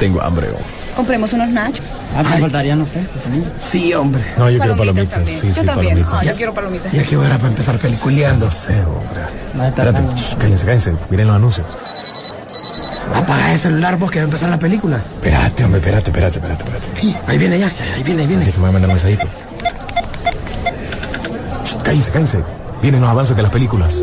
Tengo hambre. oh. Compremos unos nachos. Ah, me faltaría, no sé. Sí, hombre. No, yo quiero Palomitas también. Sí, yo sí, también. palomitas. Ah, yo quiero palomitas. Ya que hora para empezar peliculeando. No sé, hombre. Estar Espérate, shh, cállense, cállense. Miren los anuncios. Apaga el celular vos que va a empezar la película. Espérate, hombre, espérate, espérate, espérate, espérate. Sí, ahí viene ya, ahí viene, ahí viene. Antes que me va a mandar un mensajito. Shh, Cállense, cállense. Vienen los avances de las películas.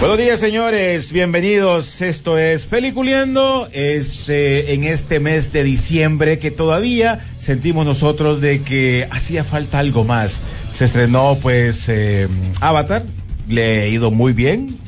Buenos días, señores. Bienvenidos. Esto es Peliculeando. Es eh, en este mes de diciembre que todavía sentimos nosotros de que hacía falta algo más. Se estrenó, pues, eh, Avatar. Le ha ido muy bien.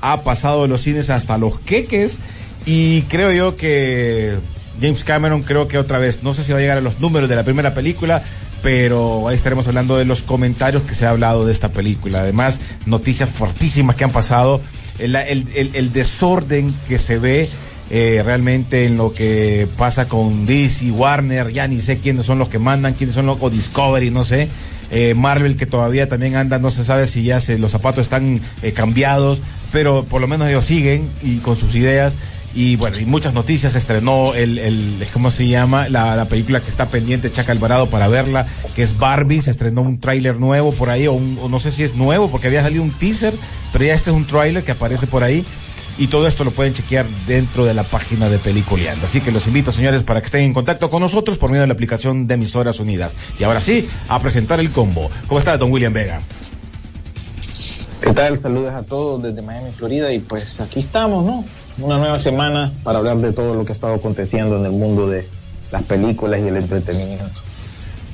Ha pasado de los cines hasta los queques. Y creo yo que James Cameron, creo que otra vez, no sé si va a llegar a los números de la primera película, pero ahí estaremos hablando de los comentarios que se ha hablado de esta película. Además, noticias fortísimas que han pasado, el, el- el- desorden que se ve eh, realmente en lo que pasa con DC, Warner, ya ni sé quiénes son los que mandan, quiénes son los, o Discovery, no sé. Eh, Marvel que todavía también anda, no se sabe si ya se, los zapatos están eh, cambiados, pero por lo menos ellos siguen y con sus ideas. Y bueno, y muchas noticias, estrenó el, el ¿cómo se llama? La, la película que está pendiente Chaca Alvarado para verla, que es Barbie, se estrenó un tráiler nuevo por ahí, o, un- o no sé si es nuevo, porque había salido un teaser, pero ya este es un tráiler que aparece por ahí. Y todo esto lo pueden chequear dentro de la página de Peliculeando. Así que los invito, señores, para que estén en contacto con nosotros por medio de la aplicación de Emisoras Unidas. Y ahora sí, a presentar el combo. ¿Cómo está, don William Vega? ¿Qué tal? Saludos a todos desde Miami, Florida. Y pues aquí estamos, ¿no? Una nueva semana para hablar de todo lo que ha estado aconteciendo en el mundo de las películas y el entretenimiento.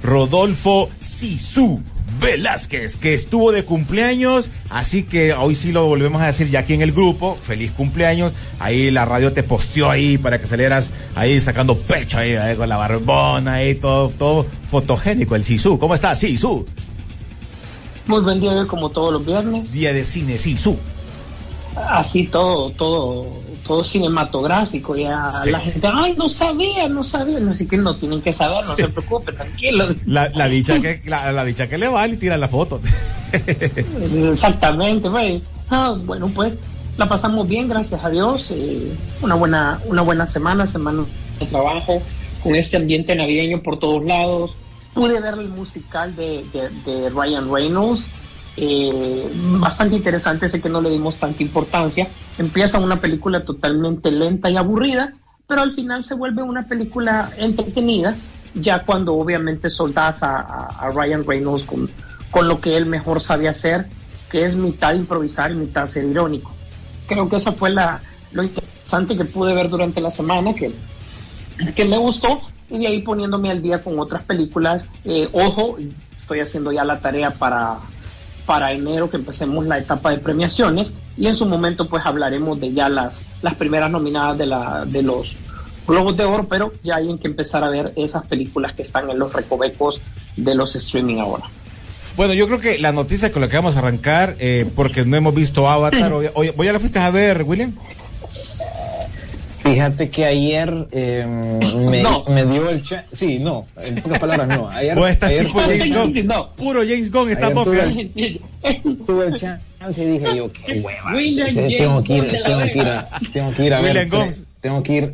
Rodolfo Sisu Velázquez, que estuvo de cumpleaños, así que hoy sí lo volvemos a decir ya aquí en el grupo, feliz cumpleaños, ahí la radio te posteó ahí para que salieras ahí sacando pecho ahí, ahí con la barbona ahí, todo, todo fotogénico el Sisu, ¿cómo estás Sisu? Muy buen día como todos los viernes. Día de cine Sisu. Así todo, todo, todo cinematográfico. Ya Sí. la gente, ay, no sabía, no sabía. No sé que no tienen que saber, no se preocupe, tranquilo. La, la bicha que, la, la bicha que le vale y tira la foto. Exactamente, pues. Ah, bueno, pues la pasamos bien, gracias a Dios. eh, una buena, una buena semana, semana de trabajo, con este ambiente navideño por todos lados. Pude ver el musical de, de- de Ryan Reynolds. Eh, bastante interesante, sé que no le dimos tanta importancia. Empieza una película totalmente lenta y aburrida, pero al final se vuelve una película entretenida, ya cuando obviamente soldas a, a- a Ryan Reynolds con, con lo que él mejor sabe hacer, que es mitad improvisar y mitad ser irónico. Creo que esa fue la, lo interesante que pude ver durante la semana, que, que me gustó, y de ahí poniéndome al día con otras películas. Eh, ojo, estoy haciendo ya la tarea para, para enero que empecemos la etapa de premiaciones y en su momento pues hablaremos de ya las, las primeras nominadas de, la, de los Globos de Oro, pero ya hay en que empezar a ver esas películas que están en los recovecos de los streaming ahora. Bueno, yo creo que la noticia con la que vamos a arrancar, eh, porque no hemos visto Avatar, hoy, hoy- ¿hoy ya la fuiste a ver, William? Fíjate que ayer eh, me, No. me dio el chance. Sí, no, en pocas palabras no. Ayer, Vos estás ayer tipo tuve- James Gunn. No. Puro James Gunn está tuve- tuve el chance y dije yo, qué hueva. William tengo que ir, tengo que ir a, tengo que ir a ver. Tengo que ir.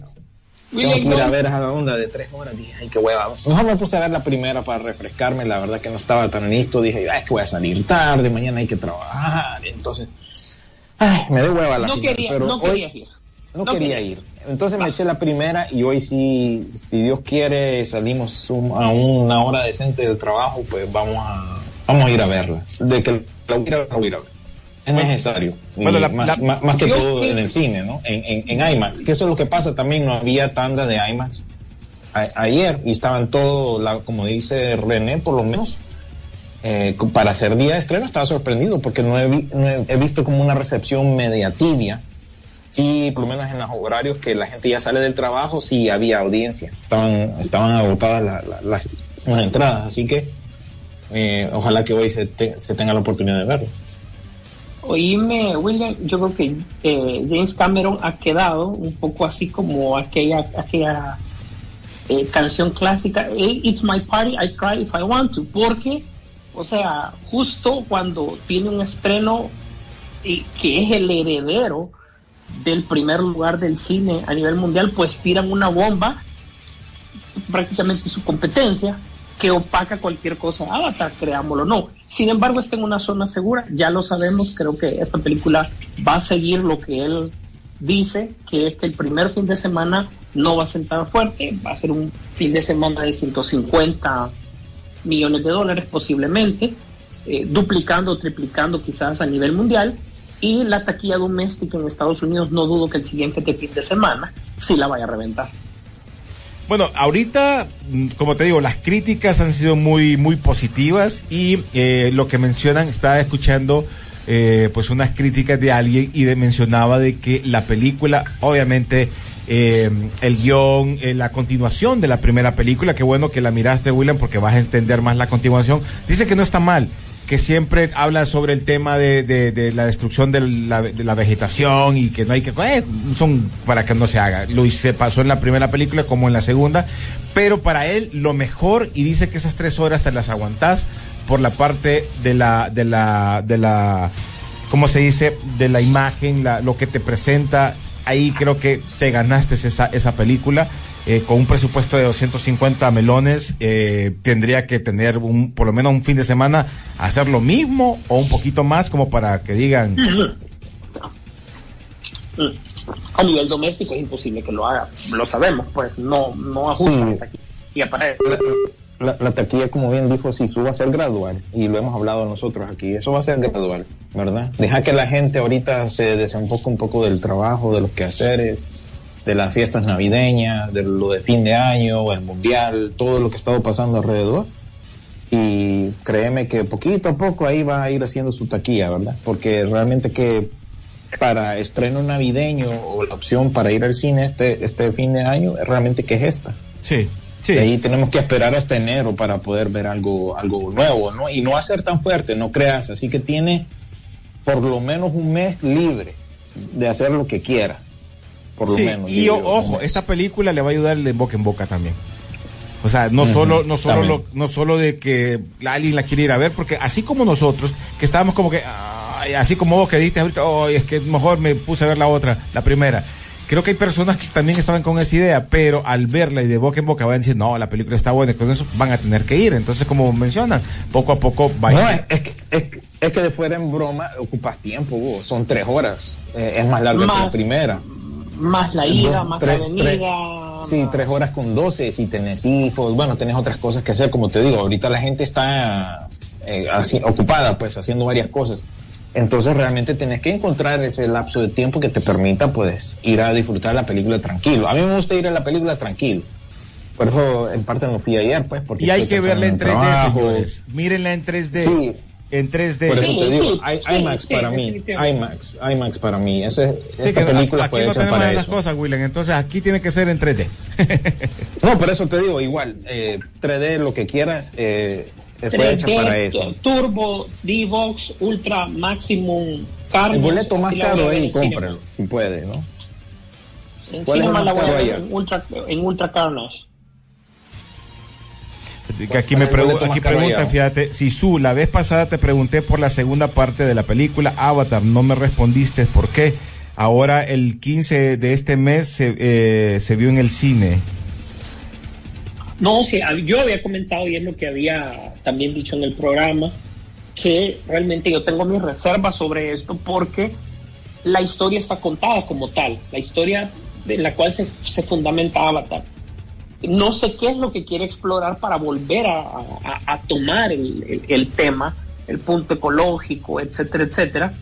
Tengo que ir a ver esa onda de tres horas. Dije, ay, qué hueva. Mejor me puse a ver la primera para refrescarme. La verdad que no estaba tan listo. Dije, ay, es que voy a salir tarde. Mañana hay que trabajar. Entonces, ay, me dio hueva la No final, quería, pero no hoy- querías ir. no, No quería quería. ir. Entonces me eché la primera y hoy sí, si Dios quiere, salimos a una hora decente del trabajo, pues vamos a, vamos a ir a verla. De que la voy a ir a ver. Es necesario. Bueno, la- más, la- más- más que todo en el cine, ¿no? En, en, en IMAX. Que eso es lo que pasa también, no había tanda de IMAX. a- ayer y estaban todo, la, como dice René, por lo menos eh, para ser día de estreno estaba sorprendido porque no he, vi- no he- he visto como una recepción media tibia. Sí, por lo menos en los horarios que la gente ya sale del trabajo, sí había audiencia. Estaban, estaban agotadas la- la- las, entradas, así que eh, ojalá que hoy se, te- se tenga la oportunidad de verlo. Oíme, William, yo creo que eh, James Cameron ha quedado un poco así como aquella, aquella eh, canción clásica, "Eh, It's my party, I cry if I want to, porque, o sea, justo cuando tiene un estreno y que es el heredero del primer lugar del cine a nivel mundial, pues tiran una bomba, prácticamente su competencia, que opaca cualquier cosa. Avatar, creámoslo, no. Sin embargo, está en una zona segura, ya lo sabemos, creo que esta película va a seguir lo que él dice, que es que el primer fin de semana no va a sentar fuerte, va a ser un fin de semana de 150 millones de dólares posiblemente, eh, duplicando triplicando quizás a nivel mundial, y la taquilla doméstica en Estados Unidos no dudo que el siguiente fin de semana sí la vaya a reventar. Bueno, ahorita, mm, como te digo, las críticas han sido muy, muy positivas y eh, lo que mencionan, estaba escuchando eh, pues unas críticas de alguien y de, mencionaba de que la película, obviamente, eh, el guion, eh, la continuación de la primera película, qué bueno que la miraste, William, porque vas a entender más la continuación, dice que no está mal que siempre habla sobre el tema de, de, la destrucción de la, de la, vegetación y que no hay que... Eh, son para que no se haga. Lo se pasó en la primera película como en la segunda, pero para él lo mejor, y dice que esas tres horas te las aguantás por la parte de la... De la, de la ¿Cómo se dice? De la imagen, la, lo que te presenta. Ahí creo que te ganaste esa, esa película. Eh, con un presupuesto de 250 melones, eh, tendría que tener un, por lo menos un fin de semana, hacer lo mismo o un poquito más como para que digan. A nivel doméstico es imposible que lo haga, lo sabemos, pues no, no ajusta Sí. aquí. Y aparece. La, la, la taquilla, como bien dijo Sisu, va a ser gradual y lo hemos hablado nosotros aquí. Eso va a ser gradual, ¿verdad? Deja que la gente ahorita se desenfoque un poco del trabajo, de los quehaceres, de las fiestas navideñas, de lo de fin de año, el mundial, todo lo que ha estado pasando alrededor. Y créeme que poquito a poco ahí va a ir haciendo su taquilla, ¿verdad? Porque realmente que para estreno navideño o la opción para ir al cine este, este fin de año, realmente que es esta. Sí, sí. Ahí tenemos que esperar hasta enero para poder ver algo, algo nuevo, ¿no? Y no va a ser tan fuerte, no creas. Así que tiene por lo menos un mes libre de hacer lo que quiera. Por lo Sí, menos. y yo, ojo, esta película le va a ayudar de boca en boca también. O sea, no solo, no solo, lo- no solo de que alguien la quiere ir a ver, porque así como nosotros, que estábamos como que, ay, así como vos que dijiste ahorita, oh, es que mejor me puse a ver la otra, la primera. Creo que hay personas que también estaban con esa idea, pero al verla y de boca en boca van a decir, no, la película está buena, y con eso van a tener que ir. Entonces, como mencionan, poco a poco va a No, ir. es, es que- es que- es que de fuera en broma ocupas tiempo, Hugo. son tres horas. Eh, es más larga que la primera. Más la ida, Dos, más tres- la tres- venida. Sí, tres horas con doce, si tenés hijos, bueno, tenés otras cosas que hacer, como te digo, ahorita la gente está eh, así, ocupada, pues, haciendo varias cosas. Entonces realmente tenés que encontrar ese lapso de tiempo que te permita, pues, ir a disfrutar la película tranquilo. A mí me gusta ir a la película tranquilo. Por eso, en parte no fui ayer, pues, porque Y hay que verla en pensando 3D, el trabajo. señores. Mírenla en 3D. Sí, En 3D. por eso Sí, te digo, sí, I- IMAX sí, para mí. IMAX, IMAX para mí. Eso es, Sí, esta que película aquí puede no ser tenemos para esas eso. cosas, William. Entonces aquí tiene que ser en 3D. No, por eso te digo, igual, eh, 3D, lo que quieras, eh, fue hecha 3D, para eso. Turbo, D-Box, Ultra, Maximum, Carlos. El boleto más caro cine. cómpralo, si puede, ¿no? En ¿Cuál es el más caro allá? en Ultra, en Ultra Carnage. Que aquí me ¿Cuál es el pregu- aquí preguntan, fíjate, si su la vez pasada te pregunté por la segunda parte de la película Avatar, no me respondiste por qué. Ahora el 15 de este mes se, eh, se vio en el cine. No, hab- yo había comentado y es lo que había también dicho en el programa, que realmente yo tengo mis reservas sobre esto porque la historia está contada como tal, la historia de la cual se, se fundamenta Avatar. No sé qué es lo que quiere explorar para volver a, tomar el, tema, el punto ecológico, etcétera, etcétera.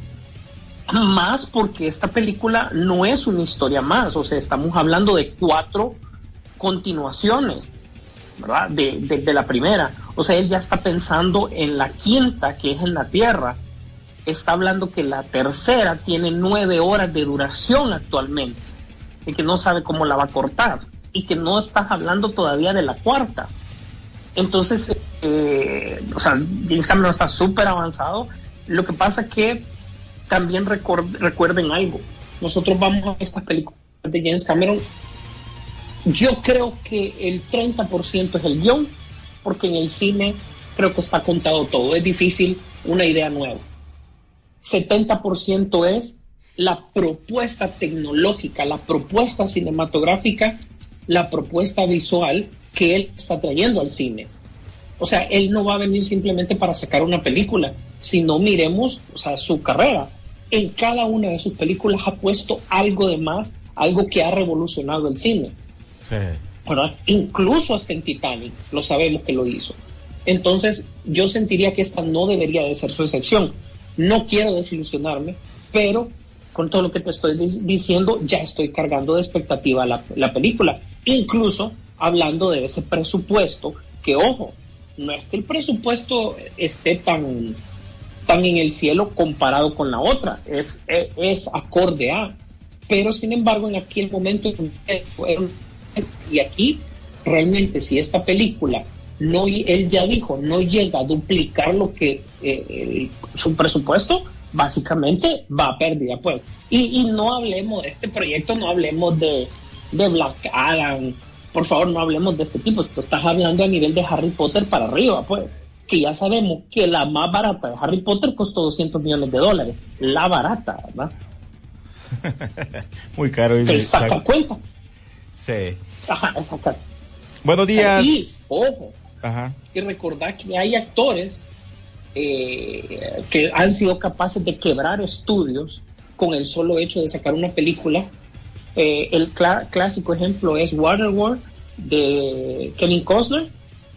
Más porque esta película no es una historia más, o sea, estamos hablando de cuatro continuaciones, ¿verdad? De, de la primera. O sea, él ya está pensando en la quinta, que es en la Tierra. Está hablando que la tercera tiene nueve horas de duración actualmente y que no sabe cómo la va a cortar y que no estás hablando todavía de la cuarta. Entonces, eh, o sea, James Cameron está súper avanzado. Lo que pasa es que también recuerden algo. Nosotros vamos a estas películas de James Cameron. Yo creo que el 30% es el guion, porque en el cine creo que está contado todo. Es difícil una idea nueva. 70% es la propuesta tecnológica, la propuesta cinematográfica, la propuesta visual que él está trayendo al cine. O sea, él no va a venir simplemente para sacar una película, sino miremos o sea, su carrera. En cada una de sus películas ha puesto algo de más, algo que ha revolucionado el cine. ¿verdad? Incluso hasta en Titanic, lo sabemos que lo hizo. Entonces, yo sentiría que esta no debería de ser su excepción. No quiero desilusionarme, pero con todo lo que te estoy di- diciendo, ya estoy cargando de expectativa la, la película. Incluso hablando de ese presupuesto, que ojo, no es que el presupuesto esté tan, tan en el cielo comparado con la otra, es, es, acorde a. Pero sin embargo, en aquel momento, y aquí realmente si esta película no él ya dijo no llega a duplicar lo que eh, su presupuesto básicamente va a pérdida pues y no hablemos de este proyecto no hablemos de, de Black Adam por favor no hablemos de este tipo tú estás hablando a nivel de Harry Potter para arriba pues que ya sabemos que la más barata de Harry Potter costó 200 millones de dólares la barata ¿verdad? Muy caro. dice te saca Isaac. cuenta Sí. Ajá, exacto. Buenos días. y ojo Ajá. y recordar que hay actores eh, que han sido capaces de quebrar estudios con el solo hecho de sacar una película. Eh, el clásico ejemplo es Waterworld de Kevin Costner.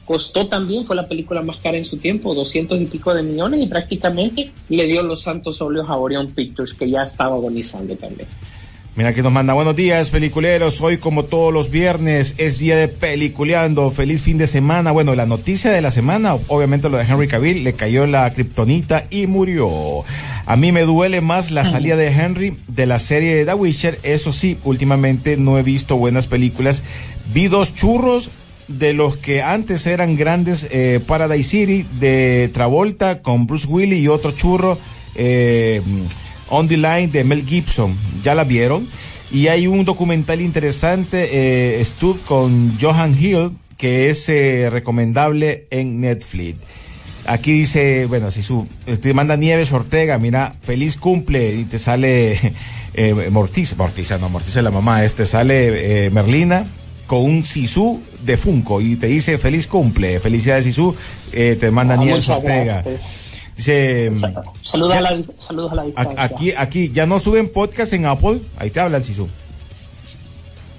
Costó también, fue la película más cara en su tiempo, 200 y pico de millones y prácticamente le dio los santos óleos a Orion Pictures que ya estaba agonizando también. Mira que nos manda buenos días, peliculeros. Hoy, como todos los viernes, es día de peliculeando. Feliz fin de semana. Bueno, la noticia de la semana, obviamente lo de Henry Cavill, le cayó la kriptonita y murió. A mí me duele más la salida de Henry de la serie de The Witcher. Eso sí, últimamente no he visto buenas películas. Vi dos churros de los que antes eran grandes, eh, Paradise City, de Travolta con Bruce Willis y otro churro. Eh, On the Line de Mel Gibson, ya la vieron. Y hay un documental interesante, eh, Stud con Johan Hill, que es eh, recomendable en Netflix. Aquí dice, bueno, si su, te manda Nieves Ortega, mira, feliz cumple, y te sale eh, Mortiza, Mortiza, no, Mortiza es la mamá, este sale eh, Merlina con un Sisu de Funko y te dice feliz cumple, felicidades Sisu, eh, te manda Ah, Nieves Ortega. gracias. Dice, Saludos, ya- a la, saludos a la distancia. aquí, aquí, ya no suben podcast en Apple, ahí te hablan Sisu.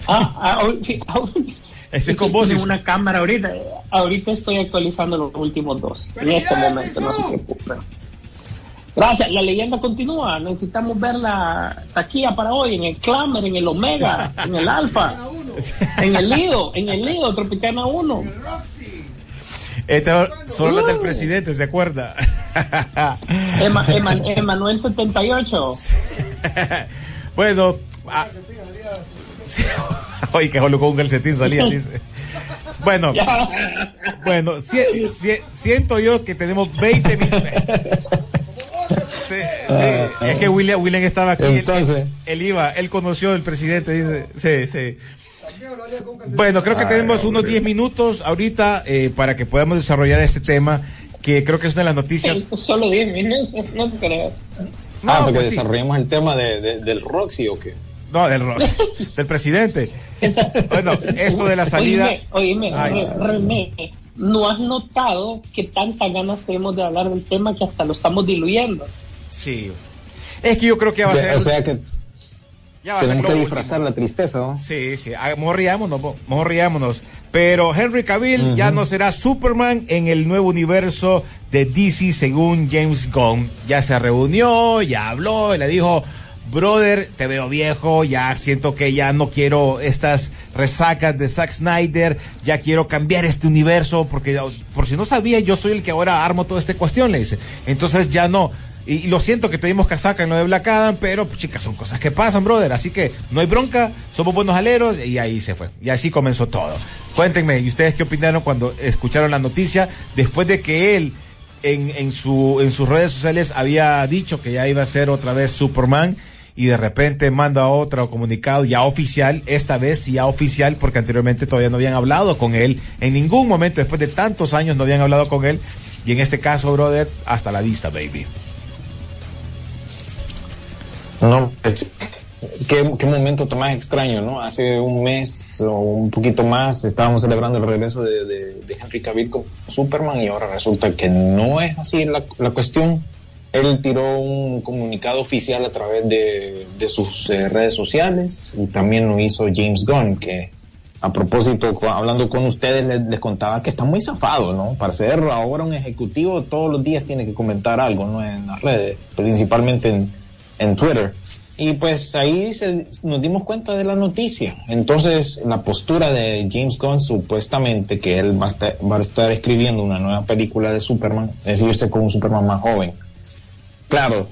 Ah, ah, sí, hoy- Estoy con vos, Tengo una cámara ahorita. Ahorita estoy actualizando los últimos dos. En este momento, no se preocupe. Gracias. La leyenda continúa. Necesitamos ver la taquilla para hoy en el Clamer, en el Omega, en el Alfa, en el Lido, en el Lido, Tropicana 1. Este son las del Uh. presidente, ¿se acuerda? Ema- Ema- Emanuel 78. bueno, ah, oye, que solo con un calcetín salía, dice. Bueno, bueno, si- si- siento yo que tenemos 20 minutos. Sí, sí, es que William, William estaba aquí, él- Entonces. él, él iba, él conoció al presidente, dice, sí, sí. Bueno, creo que tenemos unos 10 minutos ahorita eh, para que podamos desarrollar este tema, que creo que es una de las noticias. Sí, Solo 10 minutos, no creo. No, ah, porque pues sí. desarrollemos el tema de, de- del Roxy o qué. No, del, ro- del presidente. Esa- Bueno, esto de la salida. Oíme, oíme, René, ¿no has notado que tantas ganas tenemos de hablar del tema que hasta lo estamos diluyendo? Sí. Es que yo creo que va a ser. O sea que ya tenemos que último. disfrazar la tristeza, ¿no? Sí, sí, ah, mejor riámonos, mo- mejor riámonos. Pero Henry Cavill ya no será Superman en el nuevo universo de DC según James Gunn. Ya se reunió, ya habló y le dijo, brother, te veo viejo, ya siento que ya no quiero estas resacas de Zack Snyder, ya quiero cambiar este universo, porque por si no sabía, yo soy el que ahora armo toda esta cuestión, le dice. Entonces ya no. Y, lo siento que tuvimos casaca en lo de Black Adam, pero pues, chicas, son cosas que pasan, brother. Así que no hay bronca, somos buenos aleros y ahí se fue. Y así comenzó todo. Cuéntenme, ¿y ustedes qué opinaron cuando escucharon la noticia después de que él en, en, su, en sus redes sociales había dicho que ya iba a ser otra vez Superman y de repente manda otro comunicado ya oficial, esta vez ya oficial, porque anteriormente todavía no habían hablado con él, en ningún momento después de tantos años no habían hablado con él, y en este caso, brother, hasta la vista, baby. No, es- qué, qué momento más extraño, ¿no? Hace un mes o un poquito más estábamos celebrando el regreso de, de- Henry Cavill como Superman y ahora resulta que no es así la, la cuestión. Él tiró un comunicado oficial a través de, de sus eh, redes sociales y también lo hizo James Gunn, que a propósito, hablando con ustedes, les, les contaba que está muy zafado, ¿no? Para ser ahora un ejecutivo, todos los días tiene que comentar algo, ¿no? En las redes, principalmente en, en Twitter. Y pues ahí se- nos dimos cuenta de la noticia. Entonces, la postura de James Gunn, supuestamente que él va a estar, va a estar escribiendo una nueva película de Superman, es irse con un Superman más joven. Claro,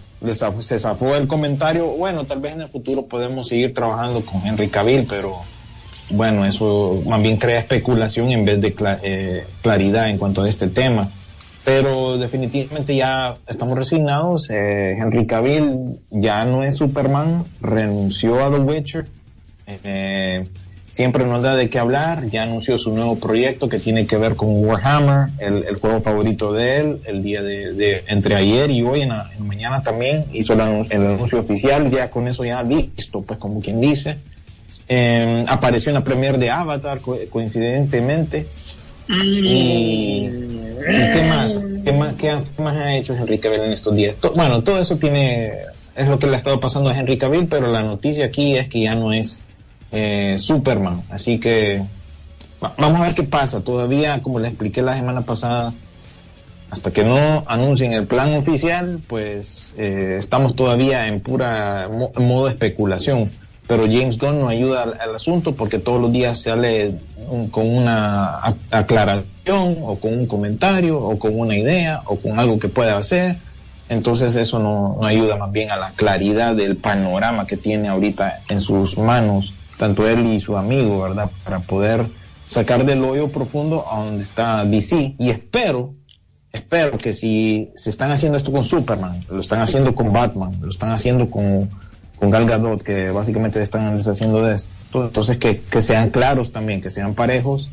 se zafó el comentario, bueno, tal vez en el futuro podemos seguir trabajando con Henry Cavill, pero bueno, eso más bien crea especulación en vez de eh, claridad en cuanto a este tema. Pero definitivamente ya estamos resignados. eh, Henry Cavill ya no es Superman, renunció a The Witcher. eh, siempre nos da de qué hablar. Ya anunció su nuevo proyecto que tiene que ver con Warhammer, el, el juego favorito de él. El día de, de- entre ayer y hoy, en la, en mañana también, hizo el, anun- el anuncio oficial. Ya con eso ya listo, pues como quien dice. Eh, apareció en la premier de Avatar co- coincidentemente. Y, ¿y qué más? ¿Qué más, qué más ha hecho Henry Cavill en estos días? To- bueno, todo eso tiene es lo que le ha estado pasando a Henry Cavill, pero la noticia aquí es que ya no es eh, Superman. Así que va- vamos a ver qué pasa. Todavía, como les expliqué la semana pasada, hasta que no anuncien el plan oficial, pues eh, estamos todavía en pura mo- modo especulación. Pero James Gunn no ayuda al, al asunto porque todos los días sale un- con una ac- aclaración o con un comentario o con una idea o con algo que pueda hacer. Entonces eso no, no ayuda más bien a la claridad del panorama que tiene ahorita en sus manos, tanto él y su amigo, ¿verdad? Para poder sacar del hoyo profundo a donde está DC. Y espero espero que si se están haciendo esto con Superman, lo están haciendo con Batman, lo están haciendo con, con Gal Gadot, que básicamente están deshaciendo de esto, entonces que, que sean claros también, que sean parejos,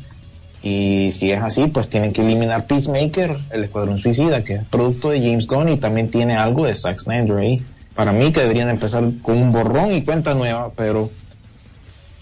y si es así, pues tienen que eliminar Peacemaker, el Escuadrón Suicida, que es producto de James Gunn y también tiene algo de Zack Snyder ahí. Para mí que deberían empezar con un borrón y cuenta nueva, pero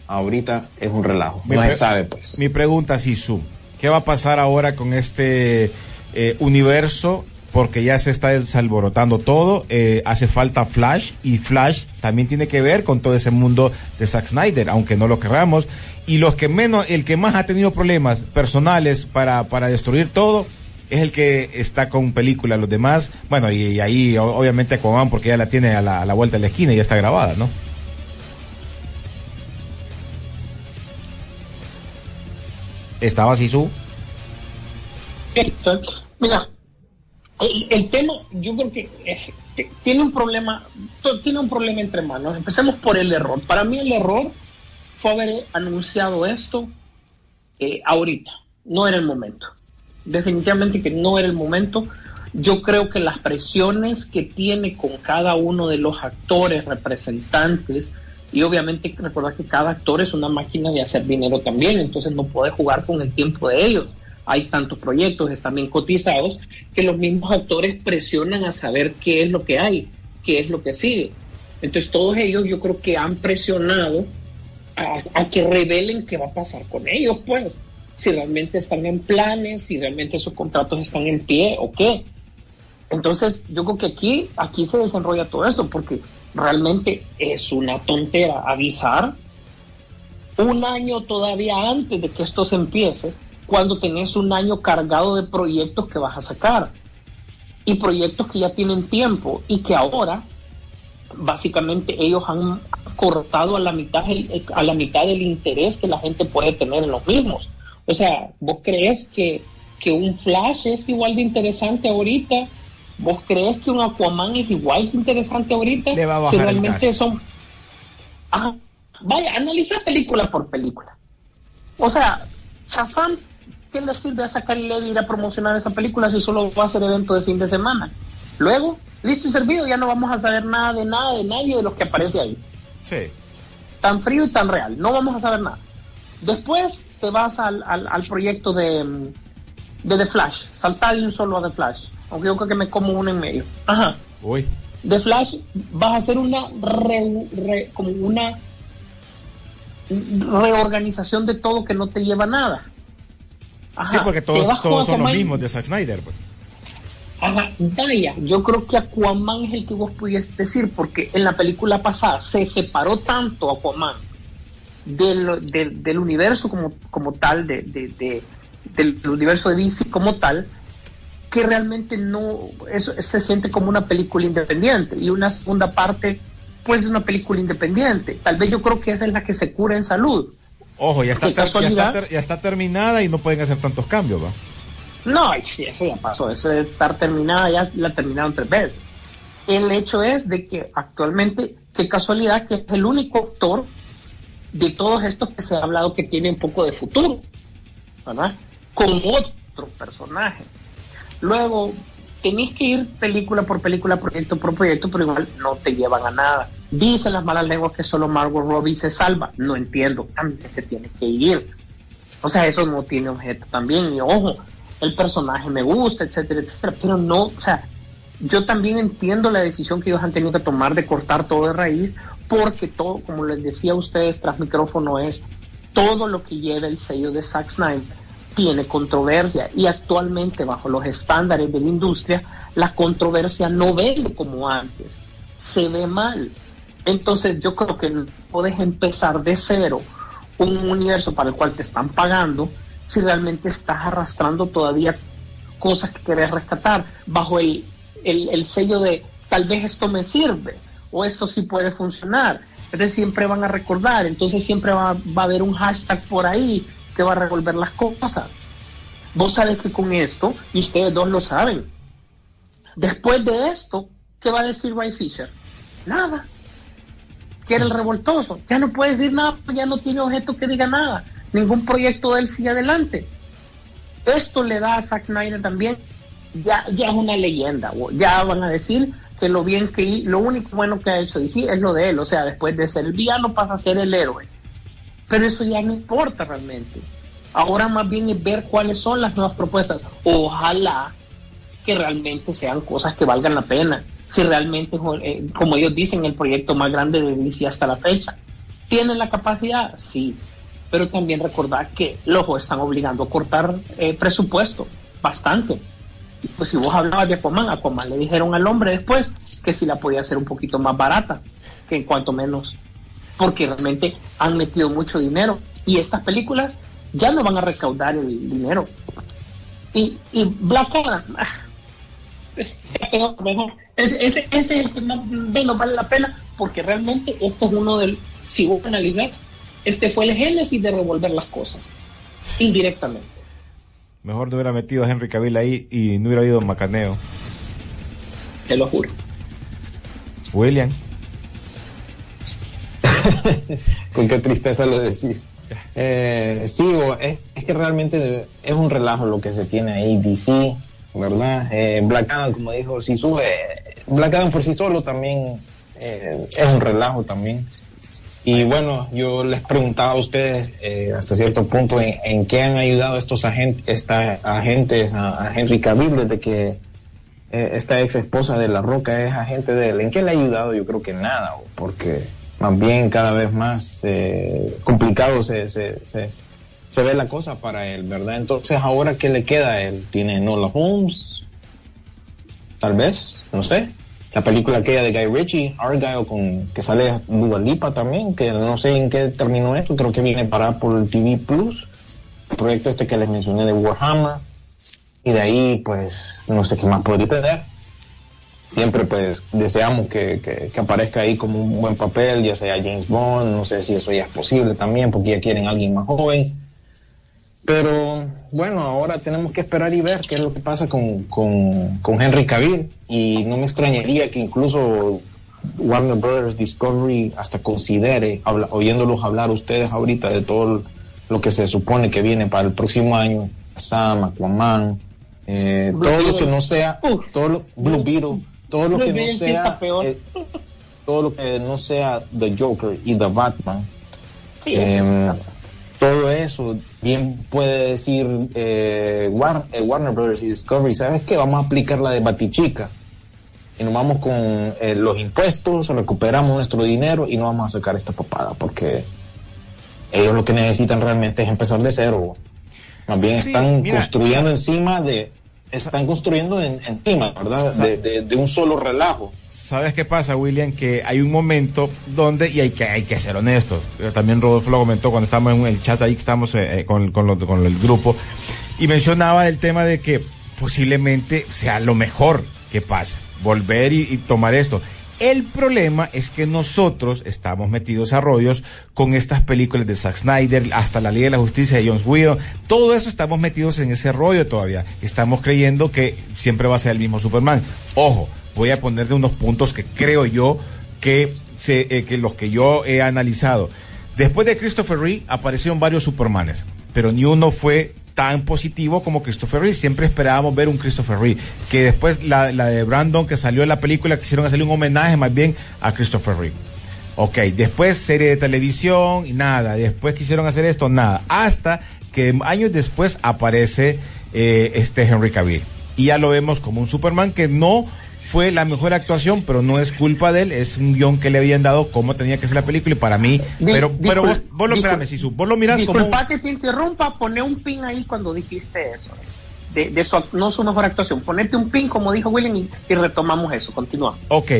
ahorita es un relajo, Mi no se sabe pues. Mi pregunta, Sisu, ¿qué va a pasar ahora con este eh, universo? Porque ya se está desalborotando todo, eh, hace falta Flash y Flash también tiene que ver con todo ese mundo de Zack Snyder, aunque no lo querramos. Y los que menos, el que más ha tenido problemas personales para, para destruir todo es el que está con película. Los demás, bueno, y, ahí obviamente con porque ya la tiene a la, vuelta de la esquina y ya está grabada, ¿no? Estaba Sisu. Mira, el, tema, yo creo que eh, tiene un problema, tiene un problema entre manos. Empecemos por el error. Para mí el error fue haber anunciado esto eh, ahorita. No era el momento. Definitivamente que no era el momento. Yo creo que las presiones que tiene con cada uno de los actores, representantes, y obviamente recordar que cada actor es una máquina de hacer dinero también, entonces no puede jugar con el tiempo de ellos. Hay tantos proyectos, están bien cotizados, que los mismos actores presionan a saber qué es lo que hay, qué es lo que sigue. Entonces todos ellos yo creo que han presionado a, a que revelen qué va a pasar con ellos, pues, si realmente están en planes, si realmente sus contratos están en pie o qué. Entonces, yo creo que aquí, aquí se desenrolla todo esto, porque realmente es una tontera avisar un año todavía antes de que esto se empiece, cuando tenés un año cargado de proyectos que vas a sacar y proyectos que ya tienen tiempo y que ahora básicamente ellos han cortado a la mitad el- a la mitad del interés que la gente puede tener en los mismos. O sea, ¿vos crees que, que un Flash es igual de interesante ahorita? ¿Vos crees que un Aquaman es igual de interesante ahorita? Le va a si bajar realmente son... Ajá. Vaya, analiza película por película. O sea, Shazam, ¿qué le sirve a sacar y ir a promocionar esa película si solo va a ser evento de fin de semana? Luego, listo y servido, ya no vamos a saber nada de nada de nadie de los que aparece ahí. Sí. Tan frío y tan real, no vamos a saber nada. Después te vas al, al, al proyecto de, mm, de The Flash, saltar de un solo a The Flash, aunque yo creo que me como uno en medio. Ajá. Uy. The Flash vas a hacer una re- re- como una reorganización de todo que no te lleva a nada. Ajá. Sí, porque todos, todos son los mismos de Zack Snyder. pues. Ajá, vaya, yo creo que Aquaman es el que vos pudiese decir, porque en la película pasada se separó tanto Aquaman del, del, del universo como, como tal, de, de- de- del universo de DC como tal, que realmente no eso se siente como una película independiente y una segunda parte pues es una película independiente. Tal vez yo creo que esa es la que se cura en salud. Ojo, ya está, ter- ya, está casualidad. ter- ya está terminada y no pueden hacer tantos cambios, ¿va? No, eso ya pasó, eso de estar terminada, ya la terminaron tres veces. El hecho es de que actualmente, qué casualidad que es el único actor de todos estos que se ha hablado que tiene un poco de futuro, ¿verdad? Con otro personaje. Luego, tenés que ir película por película, proyecto por proyecto, pero igual no te llevan a nada. Dicen las malas lenguas que solo Margot Robbie se salva. No entiendo, también se tiene que ir. O sea, eso no tiene objeto también. Y ojo, el personaje me gusta, etcétera, etcétera. Pero no, o sea, yo también entiendo la decisión que ellos han tenido que tomar de cortar todo de raíz, porque todo, como les decía a ustedes tras micrófono, es todo lo que lleva el sello de Zack Snyder tiene controversia y actualmente bajo los estándares de la industria la controversia no vende como antes, se ve mal. Entonces yo creo que puedes empezar de cero un universo para el cual te están pagando si realmente estás arrastrando todavía cosas que querés rescatar bajo el, el, el sello de tal vez esto me sirve o esto sí puede funcionar. Entonces siempre van a recordar, entonces siempre va, a haber un hashtag por ahí que va a revolver las cosas. Vos sabes que con esto, y ustedes dos lo saben, después de esto, ¿qué va a decir Ray Fisher? Nada. Que era el revoltoso. Ya no puede decir nada, ya no tiene objeto que diga nada. Ningún proyecto de él sigue adelante. Esto le da a Zack Snyder también, ya, ya es una leyenda. Ya van a decir que lo bien que lo único bueno que ha hecho DC es lo de él. O sea, después de ser el villano pasa a ser el héroe. Pero eso ya no importa realmente. Ahora más bien es ver cuáles son las nuevas propuestas. Ojalá que realmente sean cosas que valgan la pena. Si realmente, eh, como ellos dicen, el proyecto más grande de DC hasta la fecha. ¿Tienen la capacidad? Sí. Pero también recordar que los están obligando a cortar eh, presupuesto bastante. Pues si vos hablabas de Aquaman, Aquaman le dijeron al hombre después que si la podía hacer un poquito más barata, que en cuanto menos, porque realmente han metido mucho dinero y estas películas ya no van a recaudar el dinero. Y, y Black Adam, ah, es- es mejor. Ese, ese, ese es el que más menos vale la pena, porque realmente este es uno del, si vos analizás, este fue el génesis de revolver las cosas, indirectamente. Mejor no hubiera metido a Henry Cavill ahí y no hubiera ido a Macaneo. Te lo juro. William. Con qué tristeza lo decís. Eh, sí, es, es que realmente es un relajo lo que se tiene ahí, DC, ¿verdad? Eh, Black Adam, como dijo, si sube, Black Adam por sí solo también eh, es un relajo también. Y bueno, yo les preguntaba a ustedes eh, hasta cierto punto en, en qué han ayudado estos agentes, esta, agentes a, a Henry Cavill que eh, esta ex esposa de La Roca es agente de él. ¿En qué le ha ayudado? Yo creo que nada, porque más bien cada vez más eh, complicado se, se, se, se ve la cosa para él, ¿verdad? Entonces, ¿ahora qué le queda a él? ¿Tiene Nola Holmes? Tal vez, no sé. La película aquella de Guy Ritchie, Argyle, con, que sale Dua Lipa también, que no sé en qué terminó esto, creo que viene para Apple TV Plus. El proyecto este que les mencioné de Warhammer. Y de ahí, pues, no sé qué más podría tener. siempre pues deseamos que, que, que aparezca ahí como un buen papel, ya sea James Bond, no sé si eso ya es posible también, porque ya quieren a alguien más joven. Pero bueno, ahora tenemos que esperar y ver qué es lo que pasa con, con, con Henry Cavill. Y no me extrañaría que incluso Warner Brothers Discovery hasta considere, habla- oyéndolos hablar ustedes ahorita de todo lo que se supone que viene para el próximo año, Sam, Aquaman, eh, todo lo que no sea, todo lo, Blue Beetle, todo lo Blue que no Beetle sea, eh, todo lo que no sea The Joker y The Batman, Sí, eso eh, es- todo eso, bien puede decir eh, eh, Warner Brothers y Discovery, ¿sabes qué? Vamos a aplicar la de Batichica. Y nos vamos con eh, los impuestos, recuperamos nuestro dinero y no vamos a sacar esta papada, porque ellos lo que necesitan realmente es empezar de cero. Más bien Sí, están mira. construyendo encima de, están construyendo en- encima, ¿verdad? De, de- de un solo relajo. ¿Sabes qué pasa, William? Que hay un momento donde, y hay que, hay que ser honestos, también Rodolfo lo comentó cuando estábamos en el chat ahí, que estamos eh, eh, con, con, lo- con el grupo, y mencionaba el tema de que posiblemente sea lo mejor que pase, volver y, y tomar esto. El problema es que nosotros estamos metidos a rollos con estas películas de Zack Snyder, hasta la Liga de la Justicia de Jones Whedon, todo eso estamos metidos en ese rollo todavía. Estamos creyendo que siempre va a ser el mismo Superman. Ojo, voy a ponerle unos puntos que creo yo que, eh, que los que yo he analizado. Después de Christopher Reeve aparecieron varios Supermanes, pero ni uno fue tan positivo como Christopher Reeve. Siempre esperábamos ver un Christopher Reeve. Que después la, de Brandon que salió en la película quisieron hacerle un homenaje más bien a Christopher Reeve. Ok, después serie de televisión y nada. Después quisieron hacer esto, nada. Hasta que años después aparece eh, este Henry Cavill. Y ya lo vemos como un Superman que no fue la mejor actuación, pero no es culpa de él, es un guion que le habían dado cómo tenía que ser la película y para mí, Di- pero, pero vos, vos lo, espérame, Sisu, vos lo miras como... Disculpa que te interrumpa, pone un pin ahí cuando dijiste eso. De, de su, no su mejor actuación. Ponete un pin, como dijo William, y, y retomamos eso. Continúa. Ok.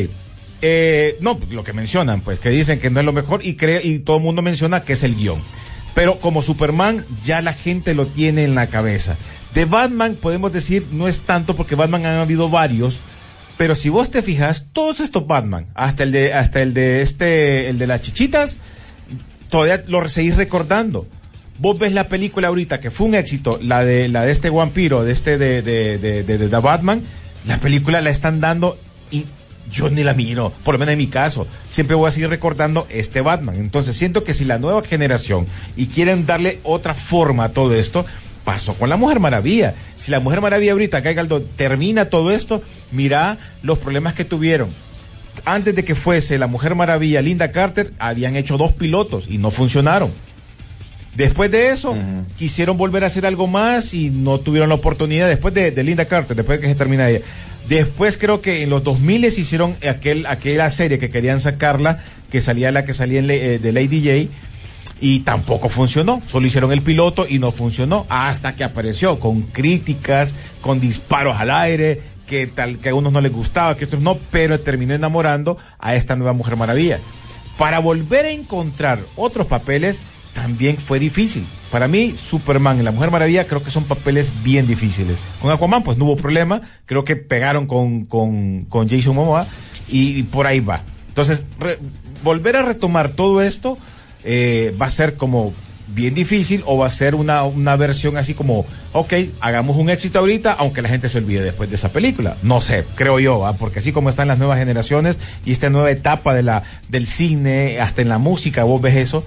Eh, no, lo que mencionan, pues, que dicen que no es lo mejor y cree, y todo el mundo menciona que es el guion. Pero como Superman, ya la gente lo tiene en la cabeza. De Batman, podemos decir, no es tanto porque Batman han habido varios. Pero si vos te fijas, todos estos Batman, hasta el de, hasta el de este, el de las chichitas, todavía lo seguís recordando. Vos ves la película ahorita que fue un éxito, la de la de este vampiro, de este de, de, de, de- de Batman, la película la están dando y yo ni la miro, por lo menos en mi caso, siempre voy a seguir recordando este Batman. Entonces siento que si la nueva generación y quieren darle otra forma a todo esto, pasó con la Mujer Maravilla. Si la Mujer Maravilla ahorita, Galdo, termina todo esto, mira los problemas que tuvieron antes de que fuese la Mujer Maravilla, Linda Carter, habían hecho dos pilotos y no funcionaron. Después de eso, quisieron volver a hacer algo más y no tuvieron la oportunidad. Después de, de Linda Carter, después de que se termina ella. Después creo que en los 2000 hicieron aquel, aquella serie que querían sacarla, que salía la que salía en, eh, de Lady J. Y tampoco funcionó. Solo hicieron el piloto y no funcionó. Hasta que apareció con críticas, con disparos al aire, que tal que a unos no les gustaba, que otros no, pero terminó enamorando a esta nueva Mujer Maravilla. Para volver a encontrar otros papeles también fue difícil. Para mí, Superman y la Mujer Maravilla creo que son papeles bien difíciles. Con Aquaman, pues no hubo problema. Creo que pegaron con, con, con Jason Momoa y, y por ahí va. Entonces, re- volver a retomar todo esto eh, va a ser como bien difícil o va a ser una, una versión así como, ok, hagamos un éxito ahorita, aunque la gente se olvide después de esa película. No sé, creo yo, porque así como están las nuevas generaciones y esta nueva etapa de la, del cine, hasta en la música, vos ves eso,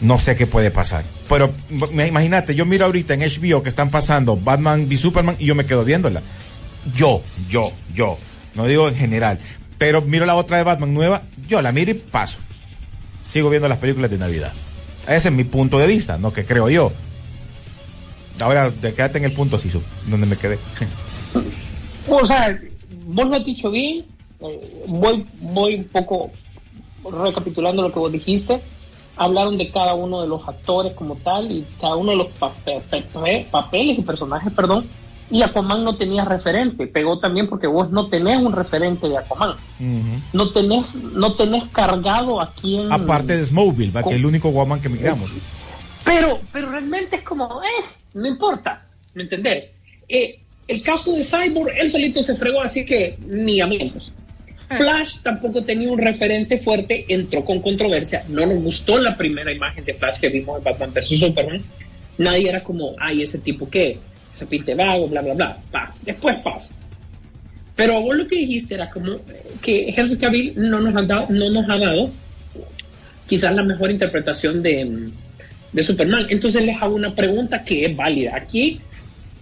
no sé qué puede pasar. Pero imagínate, yo miro ahorita en HBO que están pasando Batman v Superman y yo me quedo viéndola. Yo, yo, yo. No digo en general. Pero miro la otra de Batman nueva, yo la miro y paso. Sigo viendo las películas de Navidad. Ese es mi punto de vista, no que creo yo. Ahora, quédate en el punto, Sisu, donde me quedé. O sea, vos lo has dicho bien. eh, voy, voy un poco recapitulando lo que vos dijiste. Hablaron de cada uno de los actores como tal y cada uno de los pape- pape- papeles y personajes, perdón. Y Aquaman no tenía referente. Pegó también porque vos no tenés un referente de Aquaman. No tenés, no tenés cargado a quien. Aparte de Smallville, ¿va? que es el único Woman que miramos. Pero, pero realmente es como, eh, no importa, ¿me entendés? Eh, El caso de Cyborg, él solito se fregó, así que ni amigos. Flash tampoco tenía un referente fuerte, entró con controversia. No nos gustó la primera imagen de Flash que vimos en Batman vs Superman. Nadie era como, ay, ese tipo qué, ese pinte vago, bla, bla, bla. Pa. Después pasa. Pero vos lo que dijiste era como que Henry Cavill no nos ha dado, no nos ha dado quizás la mejor interpretación de, de Superman. Entonces les hago una pregunta que es válida. Aquí,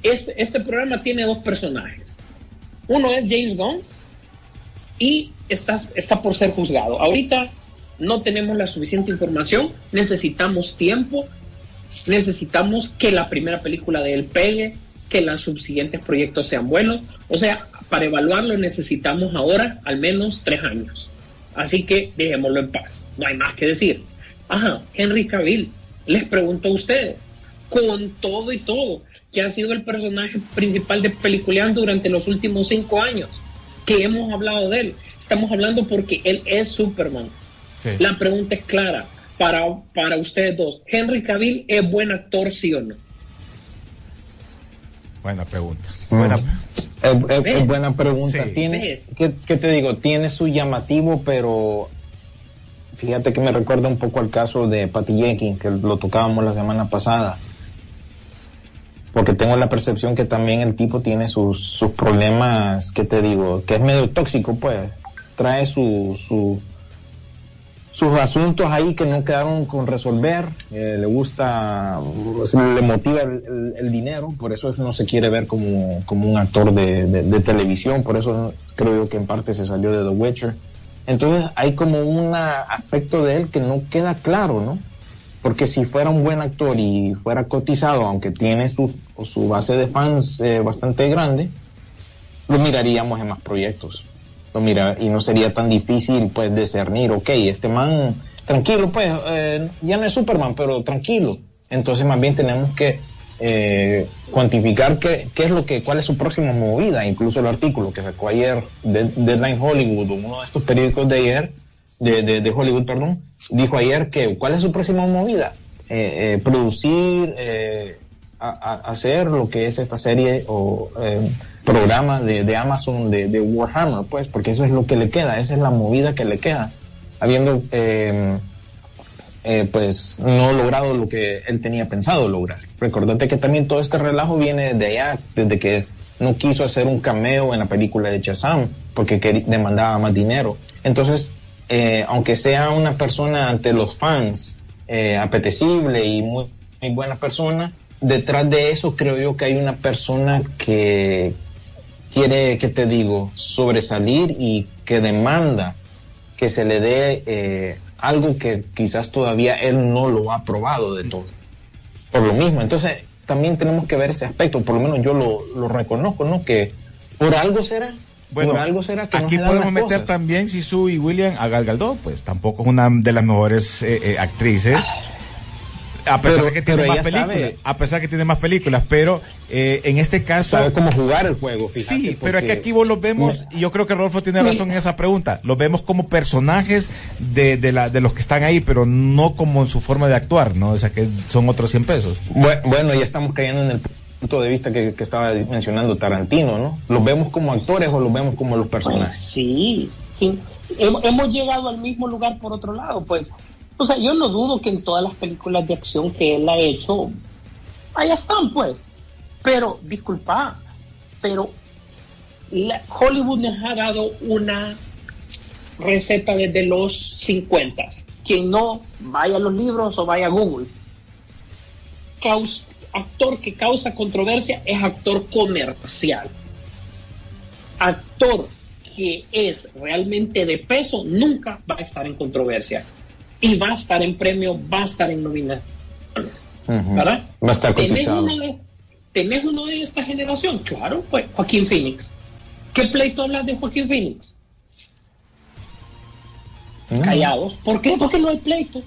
este, este programa tiene dos personajes. Uno es James Gunn y está, está por ser juzgado. Ahorita no tenemos la suficiente información, necesitamos tiempo, necesitamos que la primera película de él pegue, que los subsiguientes proyectos sean buenos. O sea, para evaluarlo necesitamos ahora al menos tres años. Así que dejémoslo en paz. No hay más que decir. Ajá, Henry Cavill, les pregunto a ustedes, con todo y todo, que ha sido el personaje principal de Peliculeando durante los últimos cinco años, que hemos hablado de él. Estamos hablando porque él es Superman. Sí. La pregunta es clara para, para ustedes dos. ¿Henry Cavill es buen actor, sí o no? Buena pregunta. Mm. Buena- Es, es- ¿Ves? es buena pregunta. Sí. Tiene. ¿qué, qué te digo? Tiene su llamativo, pero fíjate que me recuerda un poco al caso de Patty Jenkins, que lo tocábamos la semana pasada. Porque tengo la percepción que también el tipo tiene sus, sus problemas, ¿qué te digo? Que es medio tóxico, pues. Trae su, su, sus asuntos ahí que no quedaron con resolver, eh, le gusta, le motiva el, dinero, por eso no se quiere ver como, como un actor de televisión, por eso creo yo que en parte se salió de The Witcher. Entonces hay como un aspecto de él que no queda claro, ¿no? Porque si fuera un buen actor y fuera cotizado, aunque tiene su, su base de fans eh, bastante grande, lo miraríamos en más proyectos. Lo mira, y no sería tan difícil pues discernir, ok, este man, tranquilo, pues, eh, ya no es Superman, pero tranquilo. Entonces más bien tenemos que eh, cuantificar qué, qué es lo que, cuál es su próxima movida. Incluso el artículo que sacó ayer de Deadline Hollywood, uno de estos periódicos de ayer, de, de, de Hollywood, perdón, dijo ayer que cuál es su próxima movida. Eh, eh, producir, eh, a, hacer lo que es esta serie o eh, programa de, de Amazon de, de Warhammer, pues, porque eso es lo que le queda, esa es la movida que le queda, habiendo eh, eh, pues no logrado lo que él tenía pensado lograr. Recordate que también todo este relajo viene de allá, desde que no quiso hacer un cameo en la película de Shazam, porque demandaba más dinero. Entonces, aunque sea una persona ante los fans apetecible y muy, muy buena persona, detrás de eso creo yo que hay una persona que quiere, que te digo, sobresalir y que demanda que se le dé eh, algo que quizás todavía él no lo ha probado de todo. Por lo mismo, entonces también tenemos que ver ese aspecto, por lo menos yo lo, lo reconozco, ¿no? Que por algo será, Bueno, por algo será que no aquí se dan podemos meter cosas. también Sisu y William a Gal Gadot, pues tampoco es una de las mejores eh, eh, actrices. A pesar Pero- de que tiene más películas, sabe. a pesar que tiene más películas, pero eh, en este caso Sabe cómo jugar el juego, fíjate. Sí, pero es que aquí vos los vemos, y yo creo que Rodolfo tiene razón en esa pregunta, los vemos como personajes de, de, la, de los que están ahí, pero no como en su forma de actuar, ¿no? O sea, que son otros 100 pesos. Bue- Bueno, ya estamos cayendo en el punto de vista que, que estaba mencionando Tarantino, ¿no? ¿Los vemos como actores o los vemos como los Pues personajes? sí, sí. Hem- hemos llegado al mismo lugar por otro lado, pues. O sea, yo no dudo que en todas las películas de acción que él ha hecho, allá están, pues. Pero, disculpa, pero Hollywood nos ha dado una receta desde los 50. Quien no vaya a los libros o vaya a Google. Actor que causa controversia es actor comercial actor que es realmente de peso nunca va a estar en controversia y va a estar en premio, va a estar en nominaciones. ¿Verdad? Va a estar ¿Tenés cotizado. ¿Tenés uno de esta generación? Claro, pues Joaquín Phoenix. ¿Qué pleito hablas de Joaquín Phoenix? No. Callados. ¿Por qué? Porque no hay pleito.